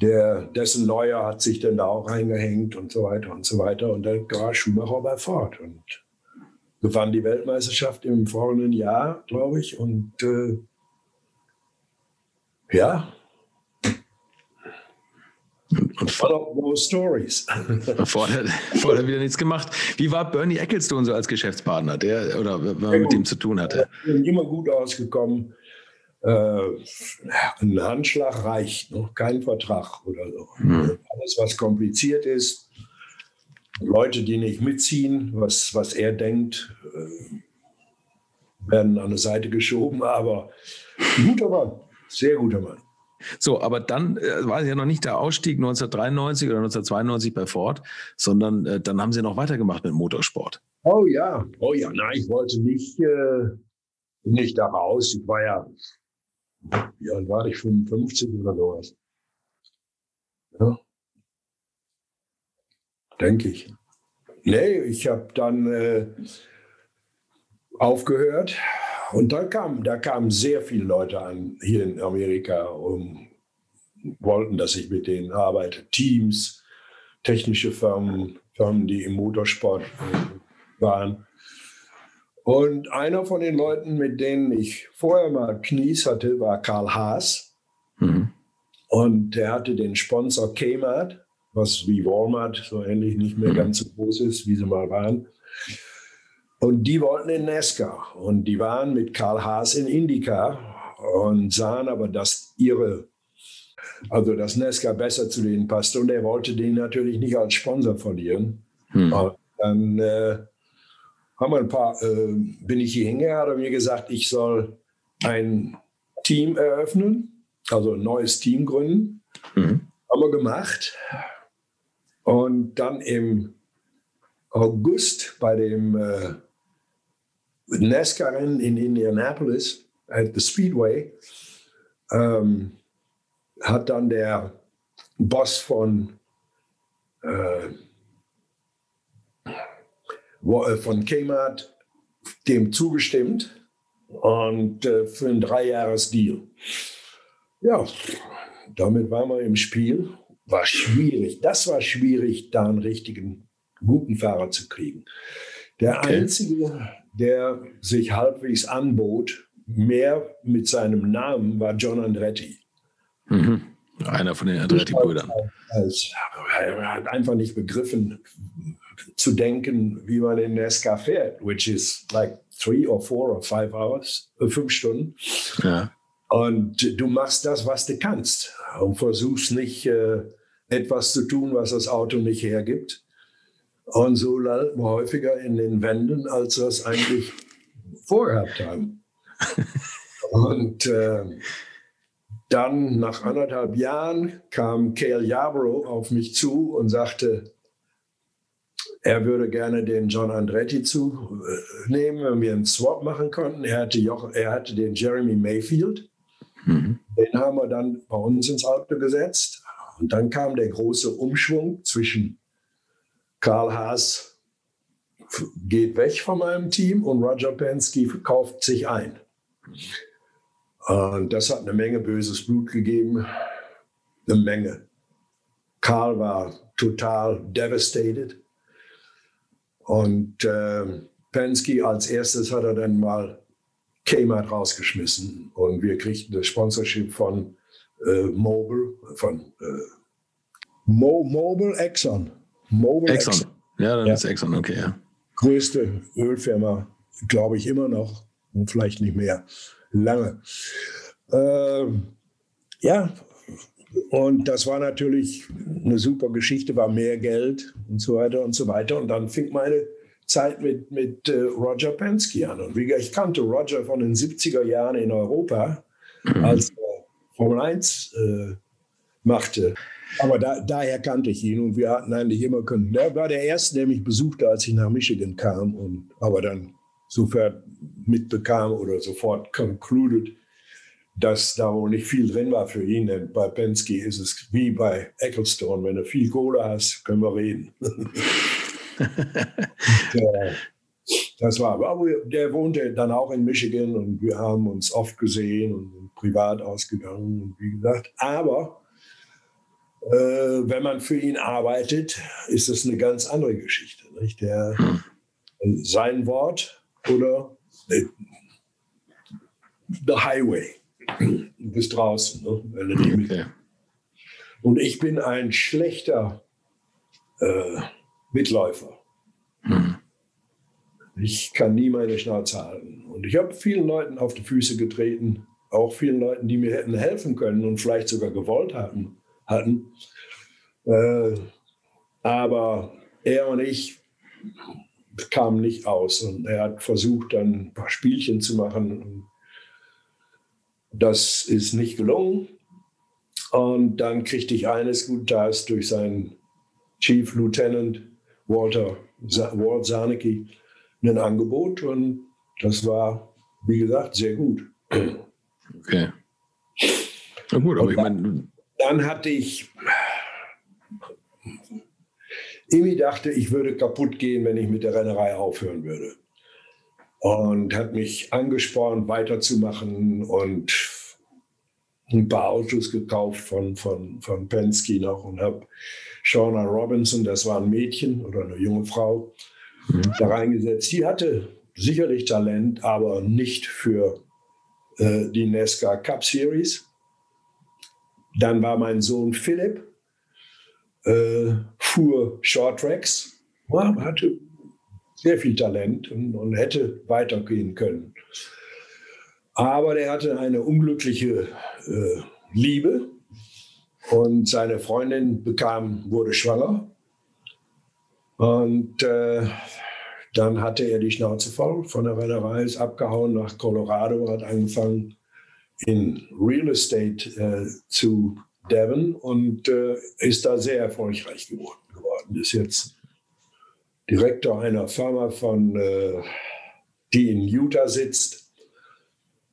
Der, dessen Lawyer hat sich dann da auch reingehängt und so weiter und so weiter. Und dann war Schumacher bei Ford und gewann die Weltmeisterschaft im folgenden Jahr, glaube ich. Und äh, ja, und no stories. vorher, vorher wieder nichts gemacht. Wie war Bernie Ecclestone so als Geschäftspartner, der oder wenn man mit dem zu tun hatte? Immer gut ausgekommen. Äh, ein Handschlag reicht, noch kein Vertrag oder so. Hm. Alles, was kompliziert ist, Leute, die nicht mitziehen, was, was er denkt, äh, werden an die Seite geschoben. Aber guter Mann, sehr guter Mann. So, aber dann äh, war ja noch nicht der Ausstieg 1993 oder 1992 bei Ford, sondern dann haben Sie noch weitergemacht mit Motorsport. Oh ja, oh ja, nein, ich wollte nicht, äh, nicht da raus. Ich war ja, wie alt war ich, 55 oder sowas. Ja. Denke ich. Nee, ich habe dann äh, aufgehört, und da kamen, da kamen sehr viele Leute an hier in Amerika und wollten, dass ich mit denen arbeite. Teams, technische Firmen, Firmen, die im Motorsport äh, waren. Und einer von den Leuten, mit denen ich vorher mal Knies hatte, war Karl Haas. Mhm. Und der hatte den Sponsor Kmart, was wie Walmart so ähnlich nicht mehr mhm. ganz so groß ist, wie sie mal waren. Und die wollten in NASCAR und die waren mit Karl Haas in Indica und sahen aber, dass ihre, also dass NASCAR besser zu denen passte und er wollte den natürlich nicht als Sponsor verlieren. Hm. Und dann äh, haben wir ein paar, äh, bin ich hier hingegangen, hat er mir gesagt, ich soll ein Team eröffnen, also ein neues Team gründen. Mhm. Haben wir gemacht. Und dann im August bei dem äh, NASCAR-Rennen in Indianapolis at the Speedway ähm, hat dann der Boss von, äh von Kmart dem zugestimmt und äh, für einen Dreijahres-Deal. Ja, damit waren wir im Spiel. War schwierig. Das war schwierig, da einen richtigen, guten Fahrer zu kriegen. Der okay. einzige, der sich halbwegs anbot, mehr mit seinem Namen war John Andretti. Mhm. Einer von den Andretti-Brüdern. Er hat einfach nicht begriffen, zu denken, wie man in NASCAR fährt, which is like three or four or five hours, äh, fünf Stunden. Ja. Und du machst das, was du kannst und versuchst nicht äh, etwas zu tun, was das Auto nicht hergibt. Und so landen wir häufiger in den Wänden, als wir es eigentlich vorgehabt haben. Und äh, dann nach anderthalb Jahren kam Cale Yarborough auf mich zu und sagte, er würde gerne den John Andretti zunehmen, wenn wir einen Swap machen konnten. Er hatte, Joch, er hatte den Jeremy Mayfield. Mhm. Den haben wir dann bei uns ins Auto gesetzt. Und dann kam der große Umschwung zwischen Karl Haas geht weg von meinem Team und Roger Penske kauft sich ein. Und das hat eine Menge böses Blut gegeben. Eine Menge. Karl war total devastated. Und äh, Penske als erstes hat er dann mal Kmart rausgeschmissen. Und wir kriegten das Sponsorship von äh, Mobil, von äh, Mo Mobil Exxon. Mobil Exxon. Exxon. Ja, dann ja. ist Exxon, okay, ja. Größte Ölfirma, glaube ich, immer noch und vielleicht nicht mehr lange. Ähm, ja, und das war natürlich eine super Geschichte, war mehr Geld und so weiter und so weiter. Und dann fing meine Zeit mit, mit äh, Roger Penske an. Und wie, ich kannte Roger von den 70er Jahren in Europa, mhm. als er Formel 1 äh, machte. Aber da, daher kannte ich ihn und wir hatten eigentlich immer können. Der war der Erste, der mich besuchte, als ich nach Michigan kam und aber dann sofort mitbekam oder sofort concluded, dass da wohl nicht viel drin war für ihn. Denn bei Penske ist es wie bei Ecclestone, wenn du viel Kohle hast, können wir reden. der, das war, aber der wohnte dann auch in Michigan und wir haben uns oft gesehen und privat ausgegangen und wie gesagt. Aber äh, wenn man für ihn arbeitet, ist das eine ganz andere Geschichte. Nicht? Der, hm. Sein Wort oder äh, the highway. Du bist draußen, ne? okay. Und ich bin ein schlechter äh, Mitläufer. Hm. Ich kann nie meine Schnauze halten. Und ich habe vielen Leuten auf die Füße getreten, auch vielen Leuten, die mir hätten helfen können und vielleicht sogar gewollt hatten. hatten. Äh, aber er und ich kamen nicht aus. Und er hat versucht, dann ein paar Spielchen zu machen. Das ist nicht gelungen. Und dann kriegte ich eines guten Tages durch seinen Chief Lieutenant Walter Walt Zarnicki ein Angebot und das war, wie gesagt, sehr gut. Okay. Na gut, aber ich meine. Dann hatte ich. Imi dachte, ich würde kaputt gehen, wenn ich mit der Rennerei aufhören würde. Und hat mich angespornt, weiterzumachen und ein paar Autos gekauft von, von, von Penske noch und habe Shauna Robinson, das war ein Mädchen oder eine junge Frau, mhm. da reingesetzt. Die hatte sicherlich Talent, aber nicht für äh, die NESCA Cup Series. Dann war mein Sohn Philipp, äh, fuhr Short Tracks, ja, hatte sehr viel Talent und, und hätte weitergehen können. Aber der hatte eine unglückliche äh, Liebe und seine Freundin bekam, wurde schwanger. Und äh, dann hatte er die Schnauze voll von der Rennerei, ist abgehauen nach Colorado, hat angefangen in Real Estate äh, zu Devon und äh, ist da sehr erfolgreich geworden. geworden. Ist jetzt Direktor einer Firma, von, äh, die in Utah sitzt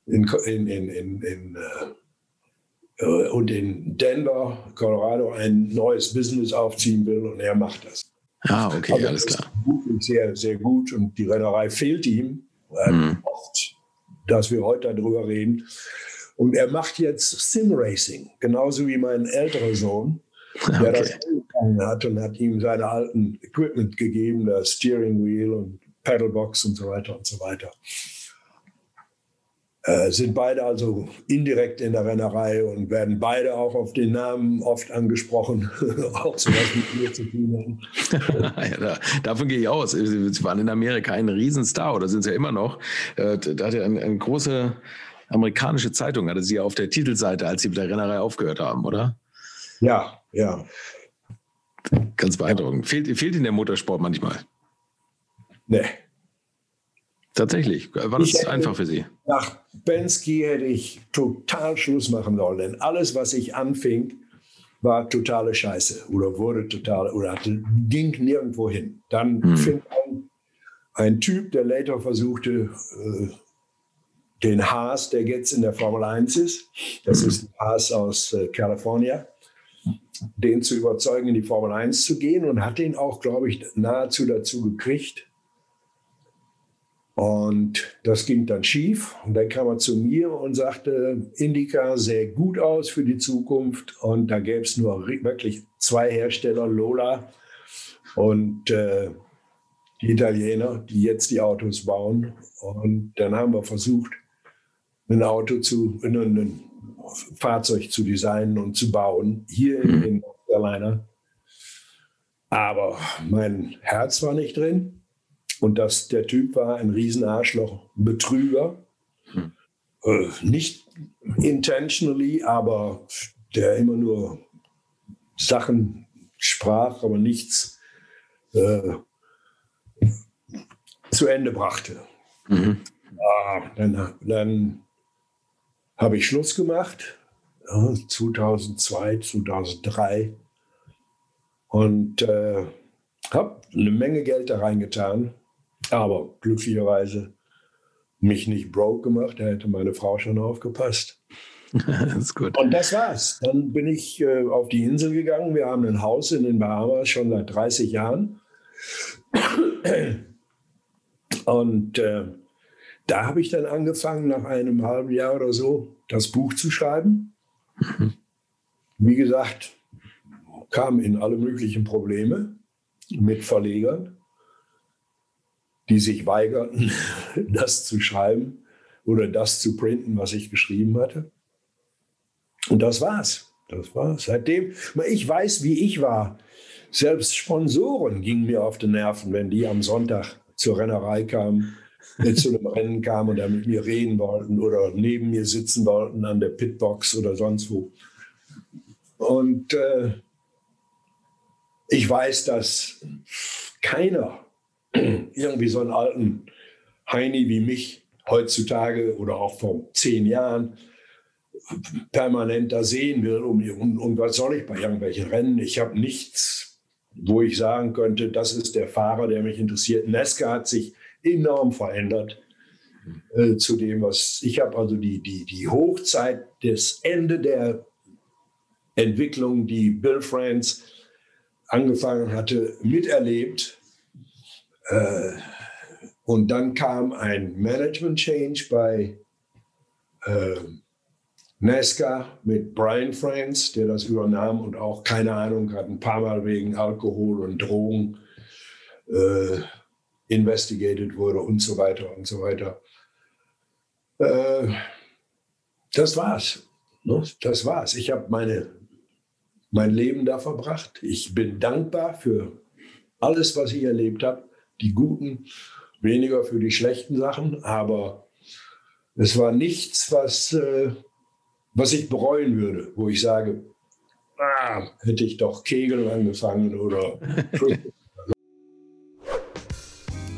in, in, in, in, äh, äh, und in Denver, Colorado, ein neues Business aufziehen will und er macht das. Ah, okay, also alles klar. Sehr, sehr gut und die Rennerei fehlt ihm. Mhm. Oft, dass wir heute darüber reden. Und er macht jetzt Sim Racing, genauso wie mein älterer Sohn, der okay. das angefangen hat und hat ihm seine alten Equipment gegeben, das Steering Wheel und Pedalbox und so weiter und so weiter. Äh, sind beide also indirekt in der Rennerei und werden beide auch auf den Namen oft angesprochen, auch so was mit mir zu tun haben. ja, da, davon gehe ich aus. Sie waren in Amerika ein Riesenstar oder sind sie ja immer noch. Äh, da hatte eine, eine große amerikanische Zeitung, hatte sie ja auf der Titelseite, als sie mit der Rennerei aufgehört haben, oder? Ja, ja. Ganz beeindruckend. Fehlt, fehlt Ihnen der Motorsport manchmal? Nee. Tatsächlich. War das hätte, einfach für Sie? Nach Penske hätte ich total Schluss machen sollen, denn alles, was ich anfing, war totale Scheiße oder wurde total oder hatte, ging nirgendwo hin. Dann hm. fing ein, ein, Typ, der later versuchte, äh, den Haas, der jetzt in der Formel 1 ist, das hm. ist ein Haas aus äh, Kalifornien, den zu überzeugen, in die Formel 1 zu gehen und hat den auch, glaube ich, nahezu dazu gekriegt. Und das ging dann schief. Und dann kam er zu mir und sagte, Indica sähe gut aus für die Zukunft. Und da gäbe es nur wirklich zwei Hersteller, Lola und äh, die Italiener, die jetzt die Autos bauen. Und dann haben wir versucht, ein Auto zu, ein, ein Fahrzeug zu designen und zu bauen, hier in, in North Carolina. Aber mein Herz war nicht drin. Und dass der Typ war ein Riesenarschloch, Betrüger. Hm. Äh, nicht intentionally, aber der immer nur Sachen sprach, aber nichts äh, zu Ende brachte. Mhm. Ja, dann, dann habe ich Schluss gemacht, 2002, 2003 und äh, habe eine Menge Geld da reingetan aber glücklicherweise mich nicht broke gemacht, da hätte meine Frau schon aufgepasst. das ist gut. Und das war's. Dann bin ich äh, auf die Insel gegangen. Wir haben ein Haus in den Bahamas schon seit 30 Jahren. Und äh, da habe ich dann angefangen, nach einem halben Jahr oder so, das Buch zu schreiben. Wie gesagt, kam in alle möglichen Probleme mit Verlegern, die sich weigerten, das zu schreiben oder das zu printen, was ich geschrieben hatte. Und das war's. Das war's. Seitdem, ich weiß, wie ich war. Selbst Sponsoren gingen mir auf die Nerven, wenn die am Sonntag zur Rennerei kamen, zu einem Rennen kamen und dann mit mir reden wollten oder neben mir sitzen wollten an der Pitbox oder sonst wo. Und äh, ich weiß, dass keiner irgendwie so einen alten Heini wie mich heutzutage oder auch vor zehn Jahren permanent da sehen will. Und, und, und was soll ich bei irgendwelchen Rennen? Ich habe nichts, wo ich sagen könnte, das ist der Fahrer, der mich interessiert. Nesca hat sich enorm verändert äh, zu dem, was ich habe. Also die, die, die Hochzeit, das Ende der Entwicklung, die Bill France angefangen hatte, miterlebt. Äh, und dann kam ein Management Change bei äh, NASCAR mit Brian France, der das übernahm und auch keine Ahnung hat, ein paar Mal wegen Alkohol und Drogen äh, investigated wurde und so weiter und so weiter. Äh, das war's. Ne? Das war's. Ich habe meine, mein Leben da verbracht. Ich bin dankbar für alles, was ich erlebt habe. Die guten, weniger für die schlechten Sachen. Aber es war nichts, was äh, was ich bereuen würde, wo ich sage, ah, hätte ich doch Kegeln angefangen oder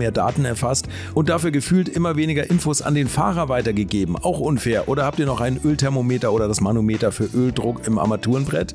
mehr Daten erfasst und dafür gefühlt immer weniger Infos an den Fahrer weitergegeben. Auch unfair. Oder habt ihr noch einen Ölthermometer oder das Manometer für Öldruck im Armaturenbrett?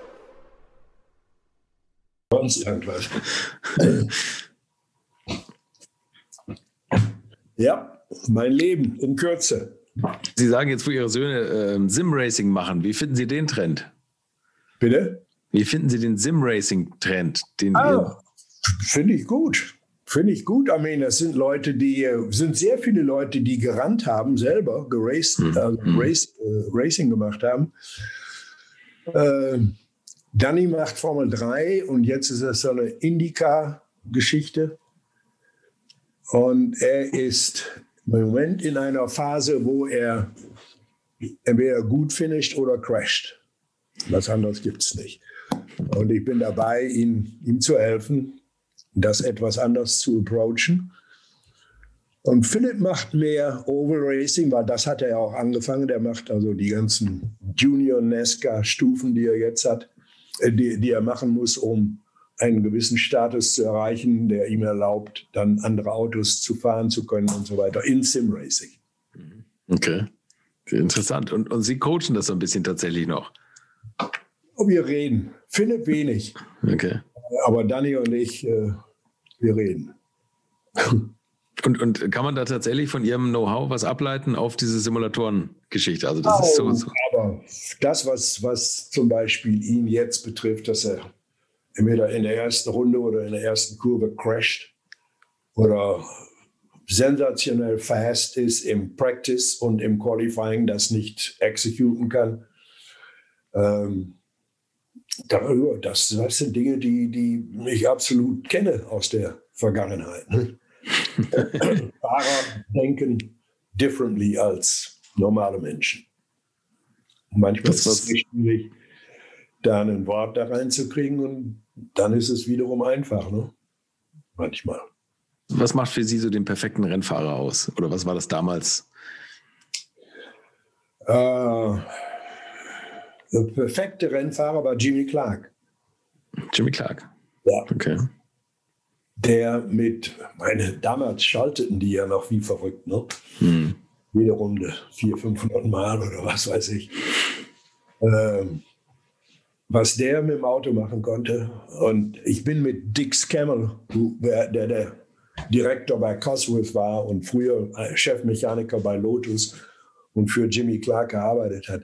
sonst irgendwas. ja, mein Leben in Kürze. Sie sagen jetzt, wo Ihre Söhne äh, Sim-Racing machen. Wie finden Sie den Trend? Bitte? Wie finden Sie den Sim-Racing-Trend? Ah, Finde ich gut. Finde ich gut, Armin. Das sind Leute, die sind sehr viele Leute, die gerannt haben, selber geraced, hm. äh, race, äh, Racing gemacht haben. Äh, Danny macht Formel 3 und jetzt ist es so eine Indica-Geschichte. Und er ist im Moment in einer Phase, wo er entweder gut finisht oder crasht. Was anderes gibt es nicht. Und ich bin dabei, ihn, ihm zu helfen, das etwas anders zu approachen. Und Philipp macht mehr Oval Racing, weil das hat er ja auch angefangen. Der macht also die ganzen Junior NASCAR-Stufen, die er jetzt hat, die, die er machen muss, um einen gewissen Status zu erreichen, der ihm erlaubt, dann andere Autos zu fahren zu können und so weiter in Sim Racing. Okay, interessant. Und, und Sie coachen das so ein bisschen tatsächlich noch? Oh, wir reden. Philipp wenig. Okay. Aber Danny und ich, äh, wir reden. Und, und kann man da tatsächlich von Ihrem Know-how was ableiten auf diese Simulatoren-Geschichte? Also das oh, ist so, so. Aber das, was, was zum Beispiel ihn jetzt betrifft, dass er entweder in der ersten Runde oder in der ersten Kurve crasht oder sensationell fast ist im Practice und im Qualifying das nicht exekutieren kann. Ähm, darüber, das, das sind Dinge, die, die ich absolut kenne aus der Vergangenheit. Ne? Fahrer denken differently als normale Menschen. manchmal das ist es schwierig, da ein Wort da reinzukriegen und dann ist es wiederum einfach, ne? Manchmal. Was macht für Sie so den perfekten Rennfahrer aus? Oder was war das damals? Äh, der perfekte Rennfahrer war Jimmy Clark. Jimmy Clark. Ja. Okay der mit, meine, damals schalteten die ja noch wie verrückt, ne? Hm. Jede Runde 400, 500 Mal oder was weiß ich. Ähm, was der mit dem Auto machen konnte. Und ich bin mit Dick Scammell, der, der Direktor bei Cosworth war und früher Chefmechaniker bei Lotus und für Jimmy Clark gearbeitet hat,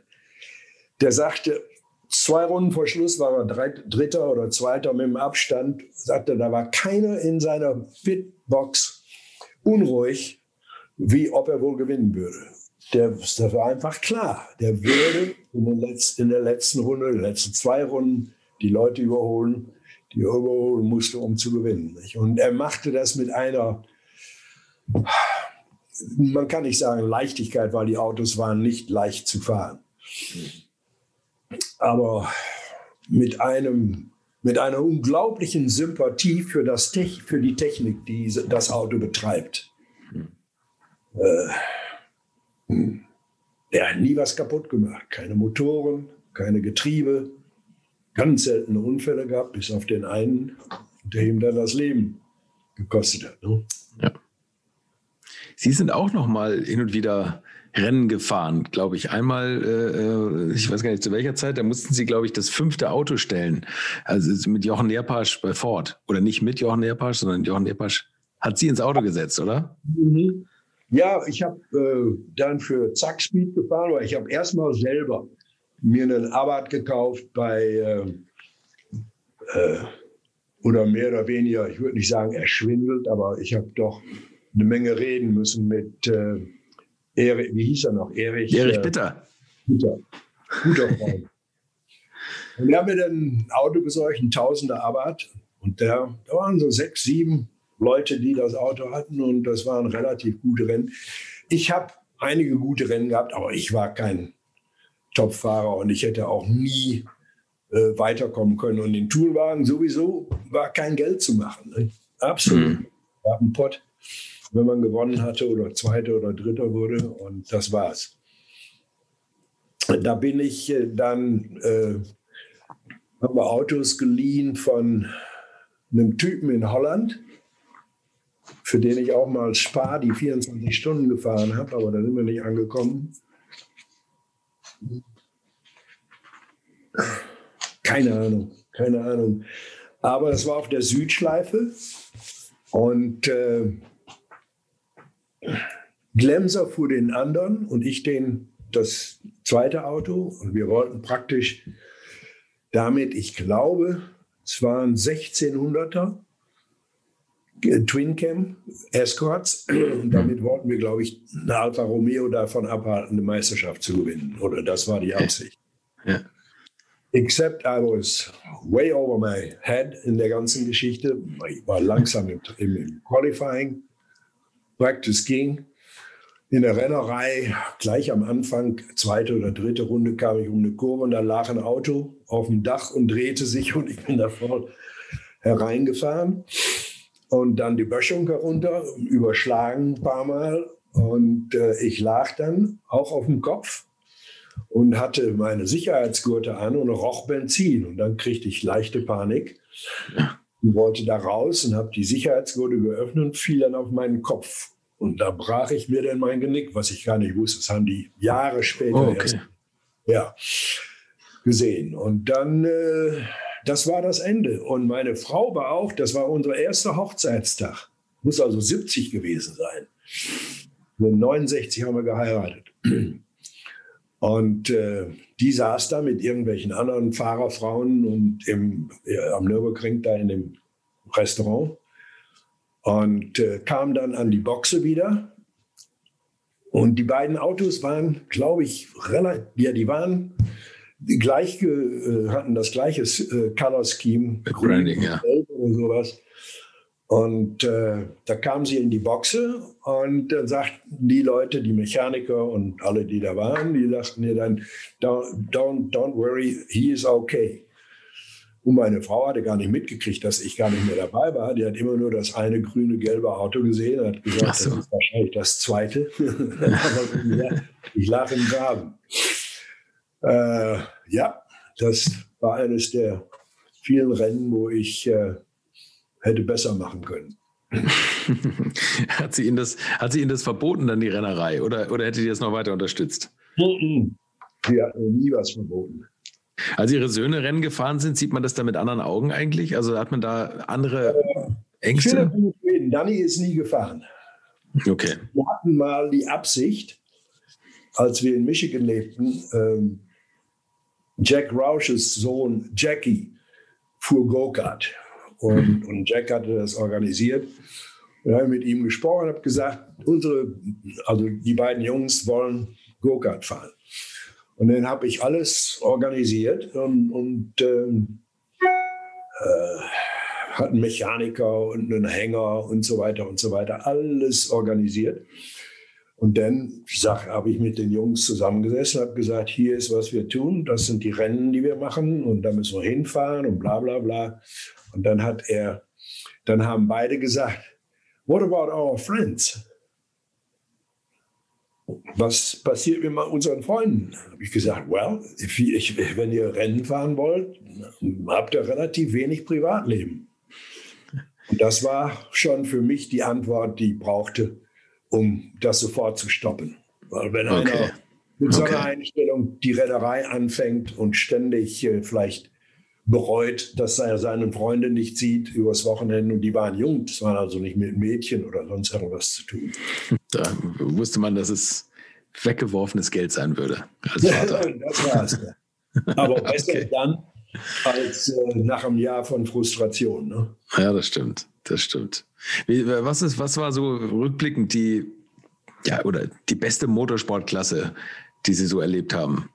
der sagte, Zwei Runden vor Schluss war er Dritter oder Zweiter mit dem Abstand. Sagte, da war keiner in seiner Fitbox unruhig, wie ob er wohl gewinnen würde. Der, das war einfach klar. Der würde in, letzten, in der letzten Runde, in den letzten zwei Runden, die Leute überholen, die er überholen musste, um zu gewinnen. Und er machte das mit einer, man kann nicht sagen Leichtigkeit, weil die Autos waren nicht leicht zu fahren aber mit einem mit einer unglaublichen Sympathie für, das für die Technik, die das Auto betreibt. Äh, er hat nie was kaputt gemacht. Keine Motoren, keine Getriebe, ganz seltene Unfälle gehabt, bis auf den einen, der ihm dann das Leben gekostet hat. Ne? Ja. Sie sind auch noch mal hin und wieder Rennen gefahren, glaube ich. Einmal, äh, äh, ich weiß gar nicht zu welcher Zeit, da mussten sie, glaube ich, das fünfte Auto stellen. Also mit Jochen Nerpasch bei Ford. Oder nicht mit Jochen Nerpasch, sondern Jochen Nerpasch hat sie ins Auto gesetzt, oder? Mhm. Ja, ich habe äh, dann für Zack Speed gefahren, weil ich habe erstmal selber mir einen Abarth gekauft bei äh, äh, oder mehr oder weniger, ich würde nicht sagen erschwindelt, aber ich habe doch eine Menge reden müssen mit äh, Erich, wie hieß er noch? Erich, Erich Bitter. Bitter. Guter Freund. und wir haben mir dann ein Auto besorgt, ein Tausender Abarth. Und der, da waren so sechs, sieben Leute, die das Auto hatten. Und das waren relativ gute Rennen. Ich habe einige gute Rennen gehabt, aber ich war kein Topfahrer und ich hätte auch nie äh, weiterkommen können. Und in Toolwagen sowieso war kein Geld zu machen. Ne? Absolut. Mhm. War ein Pott wenn man gewonnen hatte oder Zweiter oder Dritter wurde. Und das war's. Da bin ich äh, dann, äh, haben wir Autos geliehen von einem Typen in Holland, für den ich auch mal Spar die 24 Stunden gefahren habe, aber da sind wir nicht angekommen. Keine Ahnung, keine Ahnung. Aber das war auf der Südschleife und äh, Glemser fuhr den anderen und ich den das zweite Auto. Und wir wollten praktisch damit, ich glaube, es waren 1600er Twin Cam Escorts. Und damit wollten wir, glaube ich, eine Alfa Romeo davon abhalten, eine Meisterschaft zu gewinnen. Oder das war die Absicht. Ja. Except I was way over my head in der ganzen Geschichte. Ich war langsam im, im Qualifying. Practice ging. In der Rennerei, gleich am Anfang, zweite oder dritte Runde, kam ich um eine Kurve und da lag ein Auto auf dem Dach und drehte sich und ich bin da voll hereingefahren. und dann die Böschung herunter, überschlagen ein paar Mal. Und äh, ich lag dann auch auf dem Kopf und hatte meine Sicherheitsgurte an und roch Benzin. Und dann kriegte ich leichte Panik und wollte da raus und habe die Sicherheitsgurte geöffnet und fiel dann auf meinen Kopf. Und da brach ich mir dann mein Genick, was ich gar nicht wusste. Das haben die Jahre später oh, okay. erst ja, gesehen. Und dann, äh, das war das Ende. Und meine Frau war auch, das war unser erster Hochzeitstag. Muss also 70 gewesen sein. 69 haben wir geheiratet. Und äh, die saß da mit irgendwelchen anderen Fahrerfrauen und im, äh, am Nürburgring da in dem Restaurant und äh, kam dann an die Boxe wieder. Und die beiden Autos waren, glaube ich, relativ, ja, die waren gleich, äh, hatten das gleiche äh, Color Scheme, Branding, ja. oder sowas. Und äh, da kamen sie in die Boxe und dann sagten die Leute, die Mechaniker und alle, die da waren, die sagten mir dann, don't, don't, don't worry, he is okay. Und meine Frau hatte gar nicht mitgekriegt, dass ich gar nicht mehr dabei war. Die hat immer nur das eine grüne, gelbe Auto gesehen und hat gesagt, so. das ist wahrscheinlich das zweite. ich lag im Graben. Äh, ja, das war eines der vielen Rennen, wo ich äh, hätte besser machen können. hat, sie Ihnen das, hat sie Ihnen das verboten, dann die Rennerei? Oder, oder hätte sie das noch weiter unterstützt? Sie hat mir nie was verboten. Als Ihre Söhne Rennen gefahren sind, sieht man das da mit anderen Augen eigentlich? Also hat man da andere Ängste? Philipp Danny ist nie gefahren. Okay. Wir hatten mal die Absicht, als wir in Michigan lebten, ähm, Jack Roush's Sohn Jackie fuhr Go-Kart. Und, und Jack hatte das organisiert. Und habe mit ihm gesprochen und habe gesagt, unsere, also die beiden Jungs wollen Go-Kart fahren. Und dann habe ich alles organisiert und, und ähm, äh, hat einen Mechaniker und einen Hänger und so weiter und so weiter, alles organisiert. Und dann habe ich mit den Jungs zusammengesessen, habe gesagt, hier ist, was wir tun, das sind die Rennen, die wir machen und da müssen wir hinfahren und bla bla bla. Und dann hat er, dann haben beide gesagt, what about our friends? Was passiert mit unseren Freunden? Habe ich gesagt, well, ich, wenn ihr Rennen fahren wollt, habt ihr relativ wenig Privatleben. Und das war schon für mich die Antwort, die ich brauchte, um das sofort zu stoppen. Weil wenn okay. einer mit so einer okay. Einstellung die Reederei anfängt und ständig äh, vielleicht bereut, dass er seine Freunde nicht sieht übers Wochenende. Und die waren jung, das waren also nicht mit Mädchen oder sonst irgendwas zu tun. Da wusste man, dass es weggeworfenes Geld sein würde als Vater. das war es. Aber besser okay. dann als äh, nach einem Jahr von Frustration. Ne? Ja, das stimmt. Das stimmt. Wie, was, ist, was war so rückblickend die, ja, oder die beste Motorsportklasse, die Sie so erlebt haben?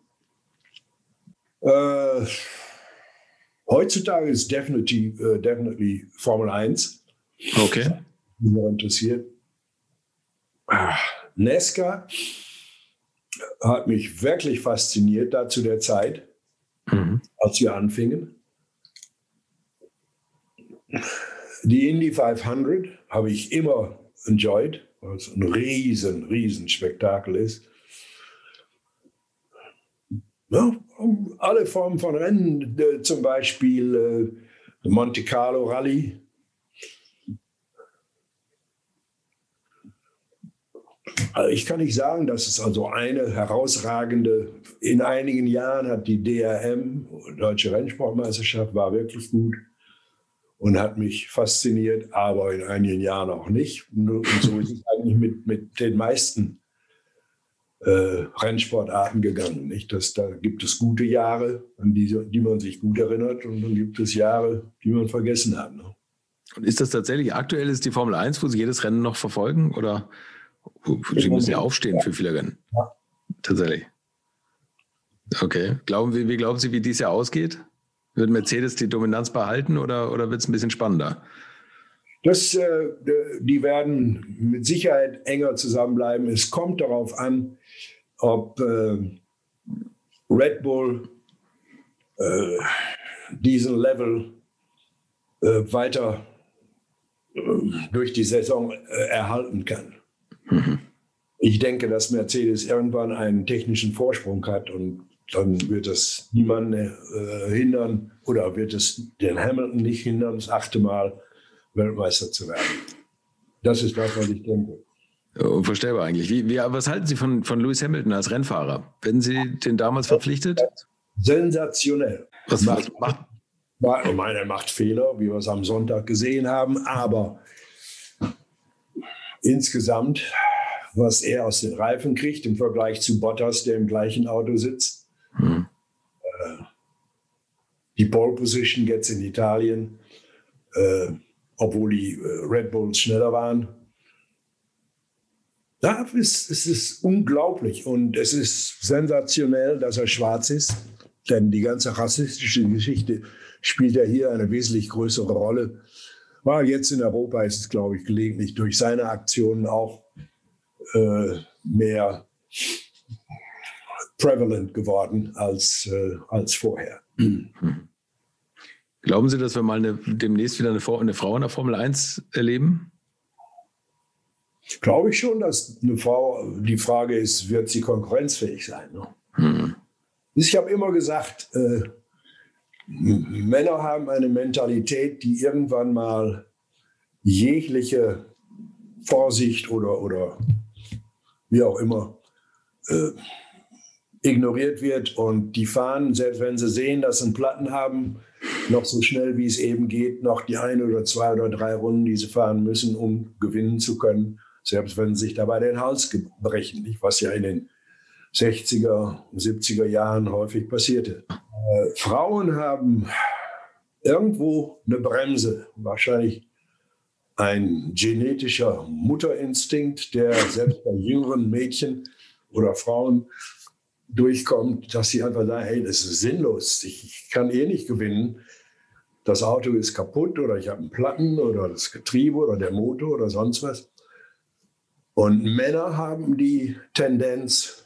Äh, Heutzutage ist definitely, uh, definitely Formel 1. Okay. Mich interessiert. Ah, Nesca hat mich wirklich fasziniert da zu der Zeit, mhm. als wir anfingen. Die Indy 500 habe ich immer enjoyed, weil es ein riesen, riesen Spektakel ist. Ja, alle Formen von Rennen, zum Beispiel äh, Monte Carlo Rallye. Also ich kann nicht sagen, dass es also eine herausragende, in einigen Jahren hat die DRM, Deutsche Rennsportmeisterschaft, war wirklich gut und hat mich fasziniert, aber in einigen Jahren auch nicht. Und so ist es eigentlich mit, mit den meisten äh, Rennsportarten gegangen. Nicht? Das, da gibt es gute Jahre, an die, die man sich gut erinnert, und dann gibt es Jahre, die man vergessen hat. Ne? Und ist das tatsächlich aktuell ist die Formel 1, wo Sie jedes Rennen noch verfolgen? Oder Sie müssen ja aufstehen für viele Rennen? Ja. Tatsächlich. Okay. Glauben, wie, wie glauben Sie, wie dies Jahr ausgeht? Wird Mercedes die Dominanz behalten oder, oder wird es ein bisschen spannender? Das, äh, die werden mit Sicherheit enger zusammenbleiben. Es kommt darauf an, ob äh, Red Bull äh, diesen Level äh, weiter durch die Saison äh, erhalten kann. Mhm. Ich denke, dass Mercedes irgendwann einen technischen Vorsprung hat und dann wird es niemanden äh, hindern oder wird es den Hamilton nicht hindern, das achte Mal Weltmeister zu werden. Das ist das, was ich denke. Unvorstellbar eigentlich. Wie, wie, was halten Sie von, von Lewis Hamilton als Rennfahrer? Werden Sie den damals verpflichtet? Sensationell. Was macht, macht, meine, er macht Fehler, wie wir es am Sonntag gesehen haben, aber insgesamt, was er aus den Reifen kriegt im Vergleich zu Bottas, der im gleichen Auto sitzt, hm. äh, die Pole Position jetzt in Italien, äh, obwohl die äh, Red Bulls schneller waren. Da ist, es ist unglaublich und es ist sensationell, dass er schwarz ist, denn die ganze rassistische Geschichte spielt ja hier eine wesentlich größere Rolle. Weil jetzt in Europa ist es, glaube ich, gelegentlich durch seine Aktionen auch äh, mehr prevalent geworden als, äh, als vorher. Glauben Sie, dass wir mal eine, demnächst wieder eine, eine, Frau in der Formel 1 erleben? Glaube ich schon, dass eine Frau, die Frage ist, wird sie konkurrenzfähig sein? Ne? Hm. Ich habe immer gesagt, äh, Männer haben eine Mentalität, die irgendwann mal jegliche Vorsicht oder, oder wie auch immer äh, ignoriert wird. Und die fahren, selbst wenn sie sehen, dass sie einen Platten haben, noch so schnell wie es eben geht, noch die eine oder zwei oder drei Runden, die sie fahren müssen, um gewinnen zu können. Selbst wenn sie sich dabei den Hals brechen, was ja in den 60er, 70er Jahren häufig passierte. Äh, Frauen haben irgendwo eine Bremse, wahrscheinlich ein genetischer Mutterinstinkt, der selbst bei jüngeren Mädchen oder Frauen durchkommt, dass sie einfach sagen, hey, das ist sinnlos, ich kann eh nicht gewinnen. Das Auto ist kaputt oder ich habe einen Platten oder das Getriebe oder der Motor oder sonst was. Und Männer haben die Tendenz,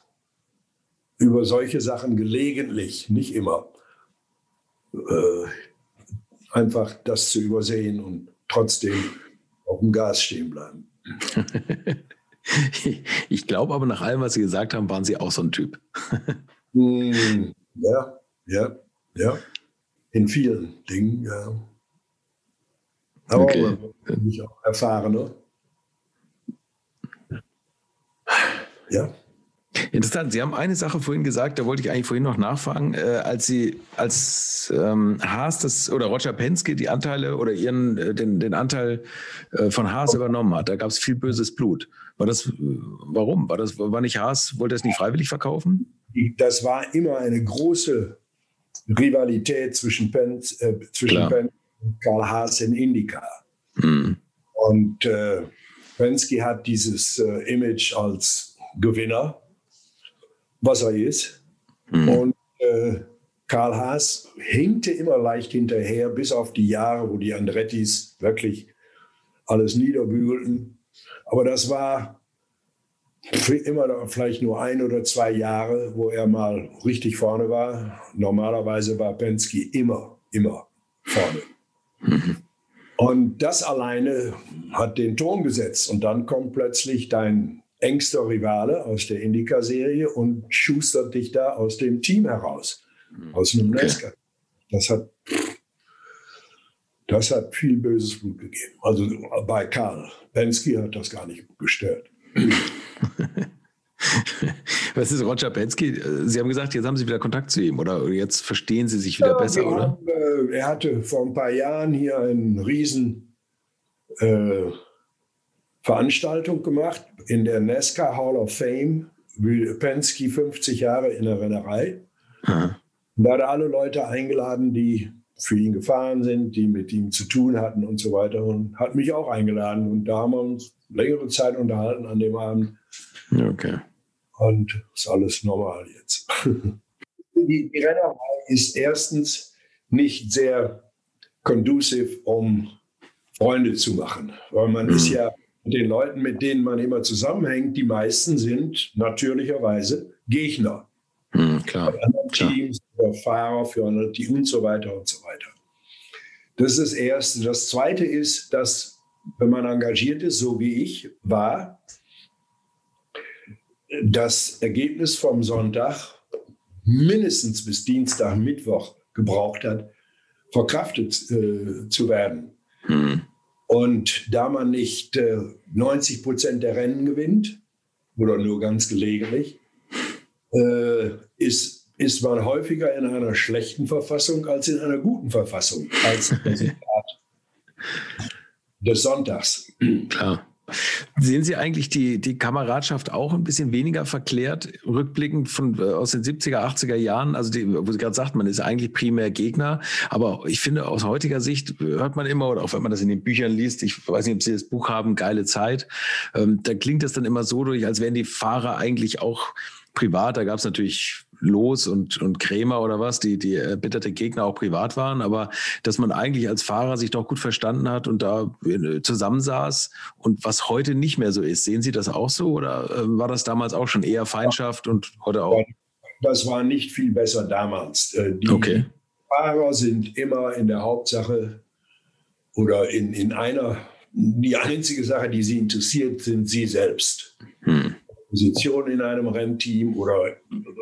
über solche Sachen gelegentlich, nicht immer, äh, einfach das zu übersehen und trotzdem auf dem Gas stehen bleiben. ich glaube aber nach allem, was Sie gesagt haben, waren Sie auch so ein Typ. Hm, ja, ja, ja. In vielen Dingen, ja. Aber okay. ich auch erfahrener. Ja. Interessant. Sie haben eine Sache vorhin gesagt, da wollte ich eigentlich vorhin noch nachfragen, äh, als Sie als ähm, Haas das oder Roger Penske die Anteile oder ihren äh, den, den Anteil äh, von Haas übernommen hat, da gab es viel böses Blut. War das warum? War das war nicht Haas wollte es nicht freiwillig verkaufen? Das war immer eine große Rivalität zwischen Pence, äh, zwischen Penske und Karl Haas in IndyCar. Hm. Und äh, Penske hat dieses äh, Image als Gewinner was er ist. Mhm. Und äh, Karl Haas hinkte immer leicht hinterher, bis auf die Jahre, wo die Andrettis wirklich alles niederbügelten. Aber das war immer vielleicht nur ein oder zwei Jahre, wo er mal richtig vorne war. Normalerweise war Penske immer, immer vorne. Mhm. Und das alleine hat den Ton gesetzt. Und dann kommt plötzlich dein engster Rivale aus der Indica-Serie und schustert dich da aus dem Team heraus, hm. aus einem okay. Das hat, das hat viel böses Blut gegeben. Also bei Karl. Penske hat das gar nicht gestört. Was ist Roger Penske? Sie haben gesagt, jetzt haben Sie wieder Kontakt zu ihm oder jetzt verstehen Sie sich wieder ja, besser, oder? Haben, äh, er hatte vor ein paar Jahren hier einen riesen äh, Veranstaltung gemacht in der NASCAR Hall of Fame. Penske 50 Jahre in der Rennerei. Mhm. Da hat er alle Leute eingeladen, die für ihn gefahren sind, die mit ihm zu tun hatten und so weiter. Und hat mich auch eingeladen. Und da haben wir uns längere Zeit unterhalten an dem Abend. Okay. Und ist alles normal jetzt. die, die Rennerei ist erstens nicht sehr conducive, um Freunde zu machen. Weil man mhm. ist ja den Leuten, mit denen man immer zusammenhängt, die meisten sind natürlicherweise Gegner. Mhm, klar. Für andere Teams, für Fahrer, für andere Teams und so weiter und so weiter. Das ist das Erste. Das Zweite ist, dass wenn man engagiert ist, so wie ich war, das Ergebnis vom Sonntag mindestens bis Dienstag, Mittwoch gebraucht hat, verkraftet äh, zu werden. Hm. Und da man nicht äh, 90 Prozent der Rennen gewinnt, oder nur ganz gelegentlich, äh, ist, ist man häufiger in einer schlechten Verfassung als in einer guten Verfassung, als Resultat des Sonntags. Klar. Sehen Sie eigentlich die, die Kameradschaft auch ein bisschen weniger verklärt, rückblickend von, äh, aus den 70er, 80er Jahren? Also, die, wo Sie gerade sagt, man ist eigentlich primär Gegner. Aber ich finde, aus heutiger Sicht hört man immer, oder auch wenn man das in den Büchern liest, ich weiß nicht, ob Sie das Buch haben, geile Zeit, ähm, da klingt das dann immer so durch, als wären die Fahrer eigentlich auch privat. Da gab es natürlich Los und, und Krämer oder was, die, die erbitterte Gegner auch privat waren, aber dass man eigentlich als Fahrer sich doch gut verstanden hat und da äh, zusammensaß und was heute nicht mehr so ist. Sehen Sie das auch so oder äh, war das damals auch schon eher Feindschaft und heute auch? Das war nicht viel besser damals. Äh, die okay. Fahrer sind immer in der Hauptsache oder in, in einer, die einzige Sache, die sie interessiert, sind sie selbst. Hm. Position in einem Rennteam oder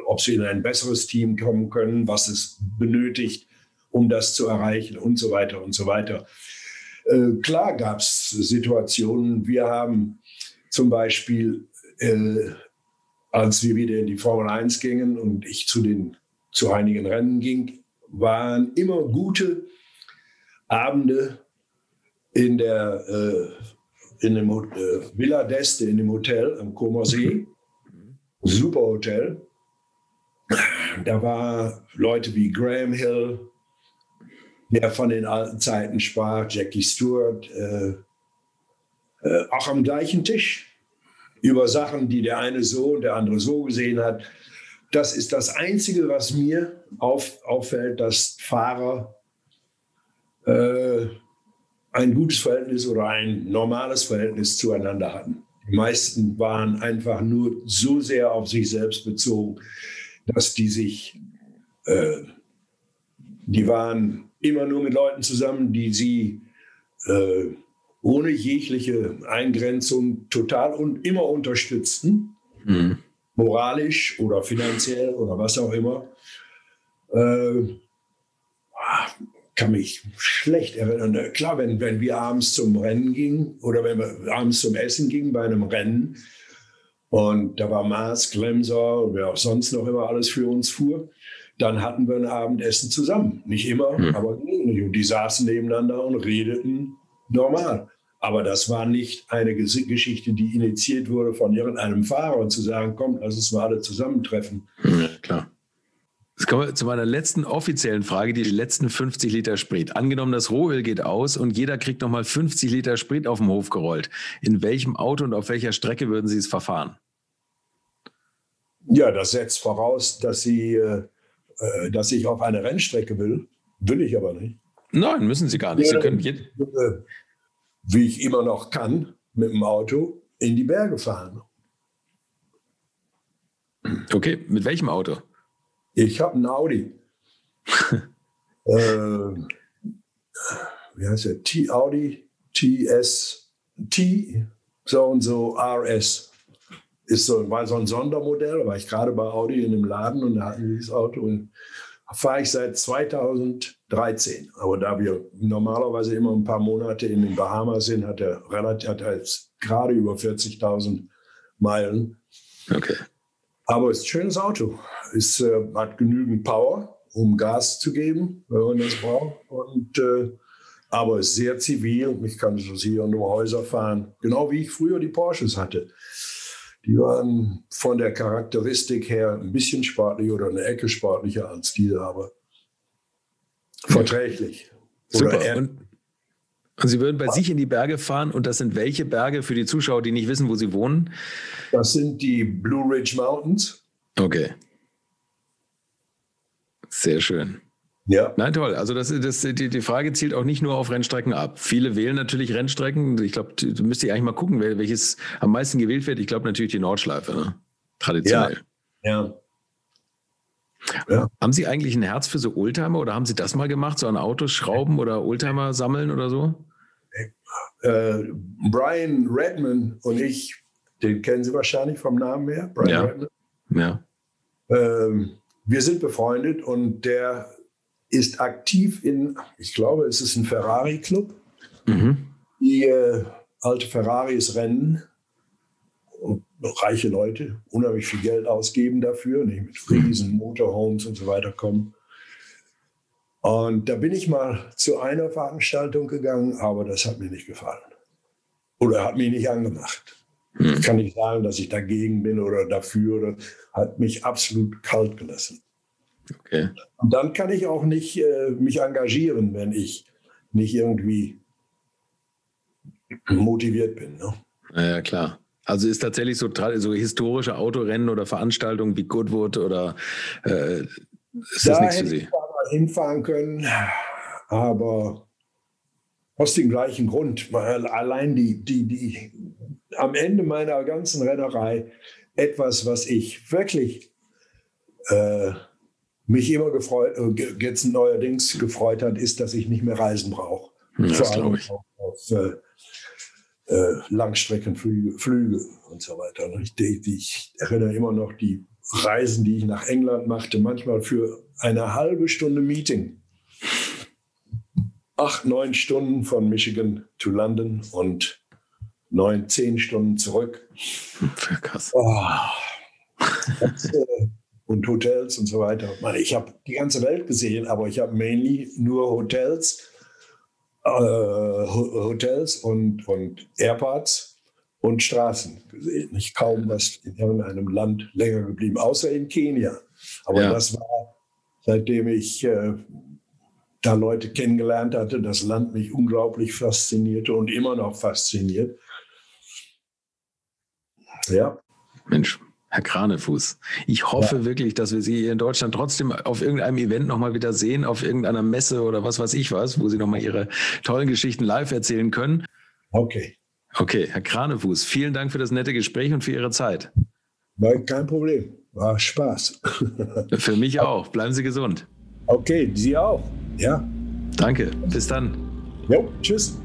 ob sie in ein besseres Team kommen können, was es benötigt, um das zu erreichen und so weiter und so weiter. Äh, klar gab es Situationen. Wir haben zum Beispiel, äh, als wir wieder in die Formel 1 gingen und ich zu, den, zu einigen Rennen ging, waren immer gute Abende in der äh, in dem äh, Villa d'Este in dem Hotel am Comer See. Super Hotel. Da waren Leute wie Graham Hill, der von den alten Zeiten sprach, Jackie Stewart, äh, äh, auch am gleichen Tisch über Sachen, die der eine so und der andere so gesehen hat. Das ist das Einzige, was mir auf, auffällt, dass Fahrer äh, ein gutes Verhältnis oder ein normales Verhältnis zueinander hatten. Die meisten waren einfach nur so sehr auf sich selbst bezogen, dass die sich, äh, die waren immer nur mit Leuten zusammen, die sie äh, ohne jegliche Eingrenzung total und immer unterstützten, mhm. moralisch oder finanziell oder was auch immer. Äh, kann mich schlecht erinnern. Klar, wenn, wenn wir abends zum Rennen gingen oder wenn wir abends zum Essen gingen bei einem Rennen und da war Mars, Glemser und wer auch sonst noch immer alles für uns fuhr, dann hatten wir ein Abendessen zusammen. Nicht immer, mhm. aber gelegentlich. Und die saßen nebeneinander und redeten normal. Aber das war nicht eine Geschichte, die initiiert wurde von irgendeinem Fahrer und zu sagen, komm, lass uns mal alle zusammentreffen. Ja, klar. Jetzt kommen wir zu meiner letzten offiziellen Frage, die letzten 50 Liter Sprit. Angenommen, das Rohöl geht aus und jeder kriegt nochmal 50 Liter Sprit auf den Hof gerollt. In welchem Auto und auf welcher Strecke würden Sie es verfahren? Ja, das setzt voraus, dass, Sie, äh, äh dass ich auf eine Rennstrecke will. Will ich aber nicht. Nein, müssen Sie gar nicht. Sie können äh, wie ich immer noch kann, mit dem Auto in die Berge fahren. Okay, mit welchem Auto? Ich habe einen Audi. äh, wie heißt der? T Audi TS T so und so RS. Ist so, war so ein Sondermodell, da war ich gerade bei Audi in einem Laden und da hatten wir dieses Auto und fahre ich seit 2013. Aber da wir normalerweise immer ein paar Monate in den Bahamas sind, hat er relativ, hat er jetzt gerade über 40.000 Meilen. Okay. Aber es ist ein schönes Auto. Es äh, hat genügend Power, um Gas zu geben, wenn man das braucht. Und, äh, aber es ist sehr zivil. Ich kann so hier um Häuser fahren. Genau wie ich früher die Porsches hatte. Die waren von der Charakteristik her ein bisschen sportlicher oder eine Ecke sportlicher als diese, aber verträglich. Super. Und Sie würden bei sich in die Berge fahren und das sind welche Berge für die Zuschauer, die nicht wissen, wo sie wohnen? Das sind die Blue Ridge Mountains. Okay. Sehr schön. Ja. Nein, toll. Also das, das, die, die Frage zielt auch nicht nur auf Rennstrecken ab. Viele wählen natürlich Rennstrecken. Ich glaube, du müsst eigentlich mal gucken, welches am meisten gewählt wird. Ich glaube natürlich die Nordschleife, ne? traditionell. Ja. ja. Ja. Haben Sie eigentlich ein Herz für so Oldtimer oder haben Sie das mal gemacht, so an Autos schrauben oder Oldtimer sammeln oder so? äh, Brian Redman und ich, den kennen Sie wahrscheinlich vom Namen her, Brian Ja. Redman. Ja. Ähm, wir sind befreundet und der ist aktiv in, ich glaube, es ist ein Ferrari-Club, Mhm. die äh, alte Ferraris rennen. Und reiche Leute unheimlich viel Geld ausgeben dafür, nicht mit riesen Motorhomes und so weiter kommen. Und da bin ich mal zu einer Veranstaltung gegangen, aber das hat mir nicht gefallen. Oder hat mich nicht angemacht. Ich kann nicht sagen, dass ich dagegen bin oder dafür. Oder hat mich absolut kalt gelassen. Okay. Und dann kann ich auch nicht äh, mich engagieren, wenn ich nicht irgendwie motiviert bin. Ne? Naja, klar. Also ist tatsächlich so, so historische Autorennen oder Veranstaltungen wie Goodwood oder äh, ist das da nichts für Sie? ich da mal hinfahren können, aber aus dem gleichen Grund. Allein die, die, die, am Ende meiner ganzen Rennerei etwas, was ich wirklich äh, mich immer gefreut, äh, jetzt neuerdings gefreut hat, ist, dass ich nicht mehr reisen brauche. Ja, Vor allem auf, äh, äh, Langstreckenflüge Flüge und so weiter. Und Ich, ich erinnere immer noch die Reisen, die ich nach England machte, manchmal für eine halbe Stunde Meeting. Acht, neun Stunden von Michigan to London und neun, zehn Stunden zurück. Krass. Oh. Und Hotels und so weiter. Ich habe die ganze Welt gesehen, aber ich habe mainly nur Hotels, äh, Ho- Hotels und, und Airports und Straßen gesehen. Ich kaum was in irgendeinem Land länger geblieben, außer in Kenia. Aber Ja. das war, seitdem ich äh, da Leute kennengelernt hatte, das Land mich unglaublich faszinierte und immer noch fasziniert. Ja, Mensch, Herr Kranefuß, ich hoffe wirklich, dass wir Sie hier in Deutschland trotzdem auf irgendeinem Event nochmal wieder sehen, auf irgendeiner Messe oder was weiß ich was, wo Sie nochmal Ihre tollen Geschichten live erzählen können. okay. Okay, Herr Kranefuß, vielen Dank für das nette Gespräch und für Ihre Zeit. War kein Problem. War Spaß. Für mich auch. Bleiben Sie gesund. okay, Sie auch. Ja. Danke. Bis dann. Jo, tschüss.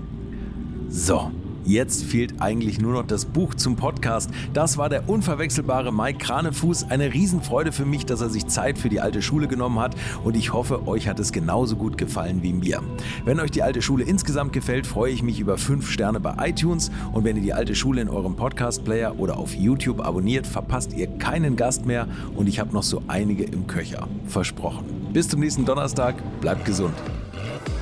So, jetzt fehlt eigentlich nur noch das Buch zum Podcast. Das war der unverwechselbare Mike Kranefuß. Eine Riesenfreude für mich, dass er sich Zeit für die alte Schule genommen hat und ich hoffe, euch hat es genauso gut gefallen wie mir. Wenn euch die alte Schule insgesamt gefällt, freue ich mich über 5 Sterne bei iTunes und wenn ihr die alte Schule in eurem Podcast-Player oder auf YouTube abonniert, verpasst ihr keinen Gast mehr und ich habe noch so einige im Köcher. Versprochen. Bis zum nächsten Donnerstag, bleibt gesund.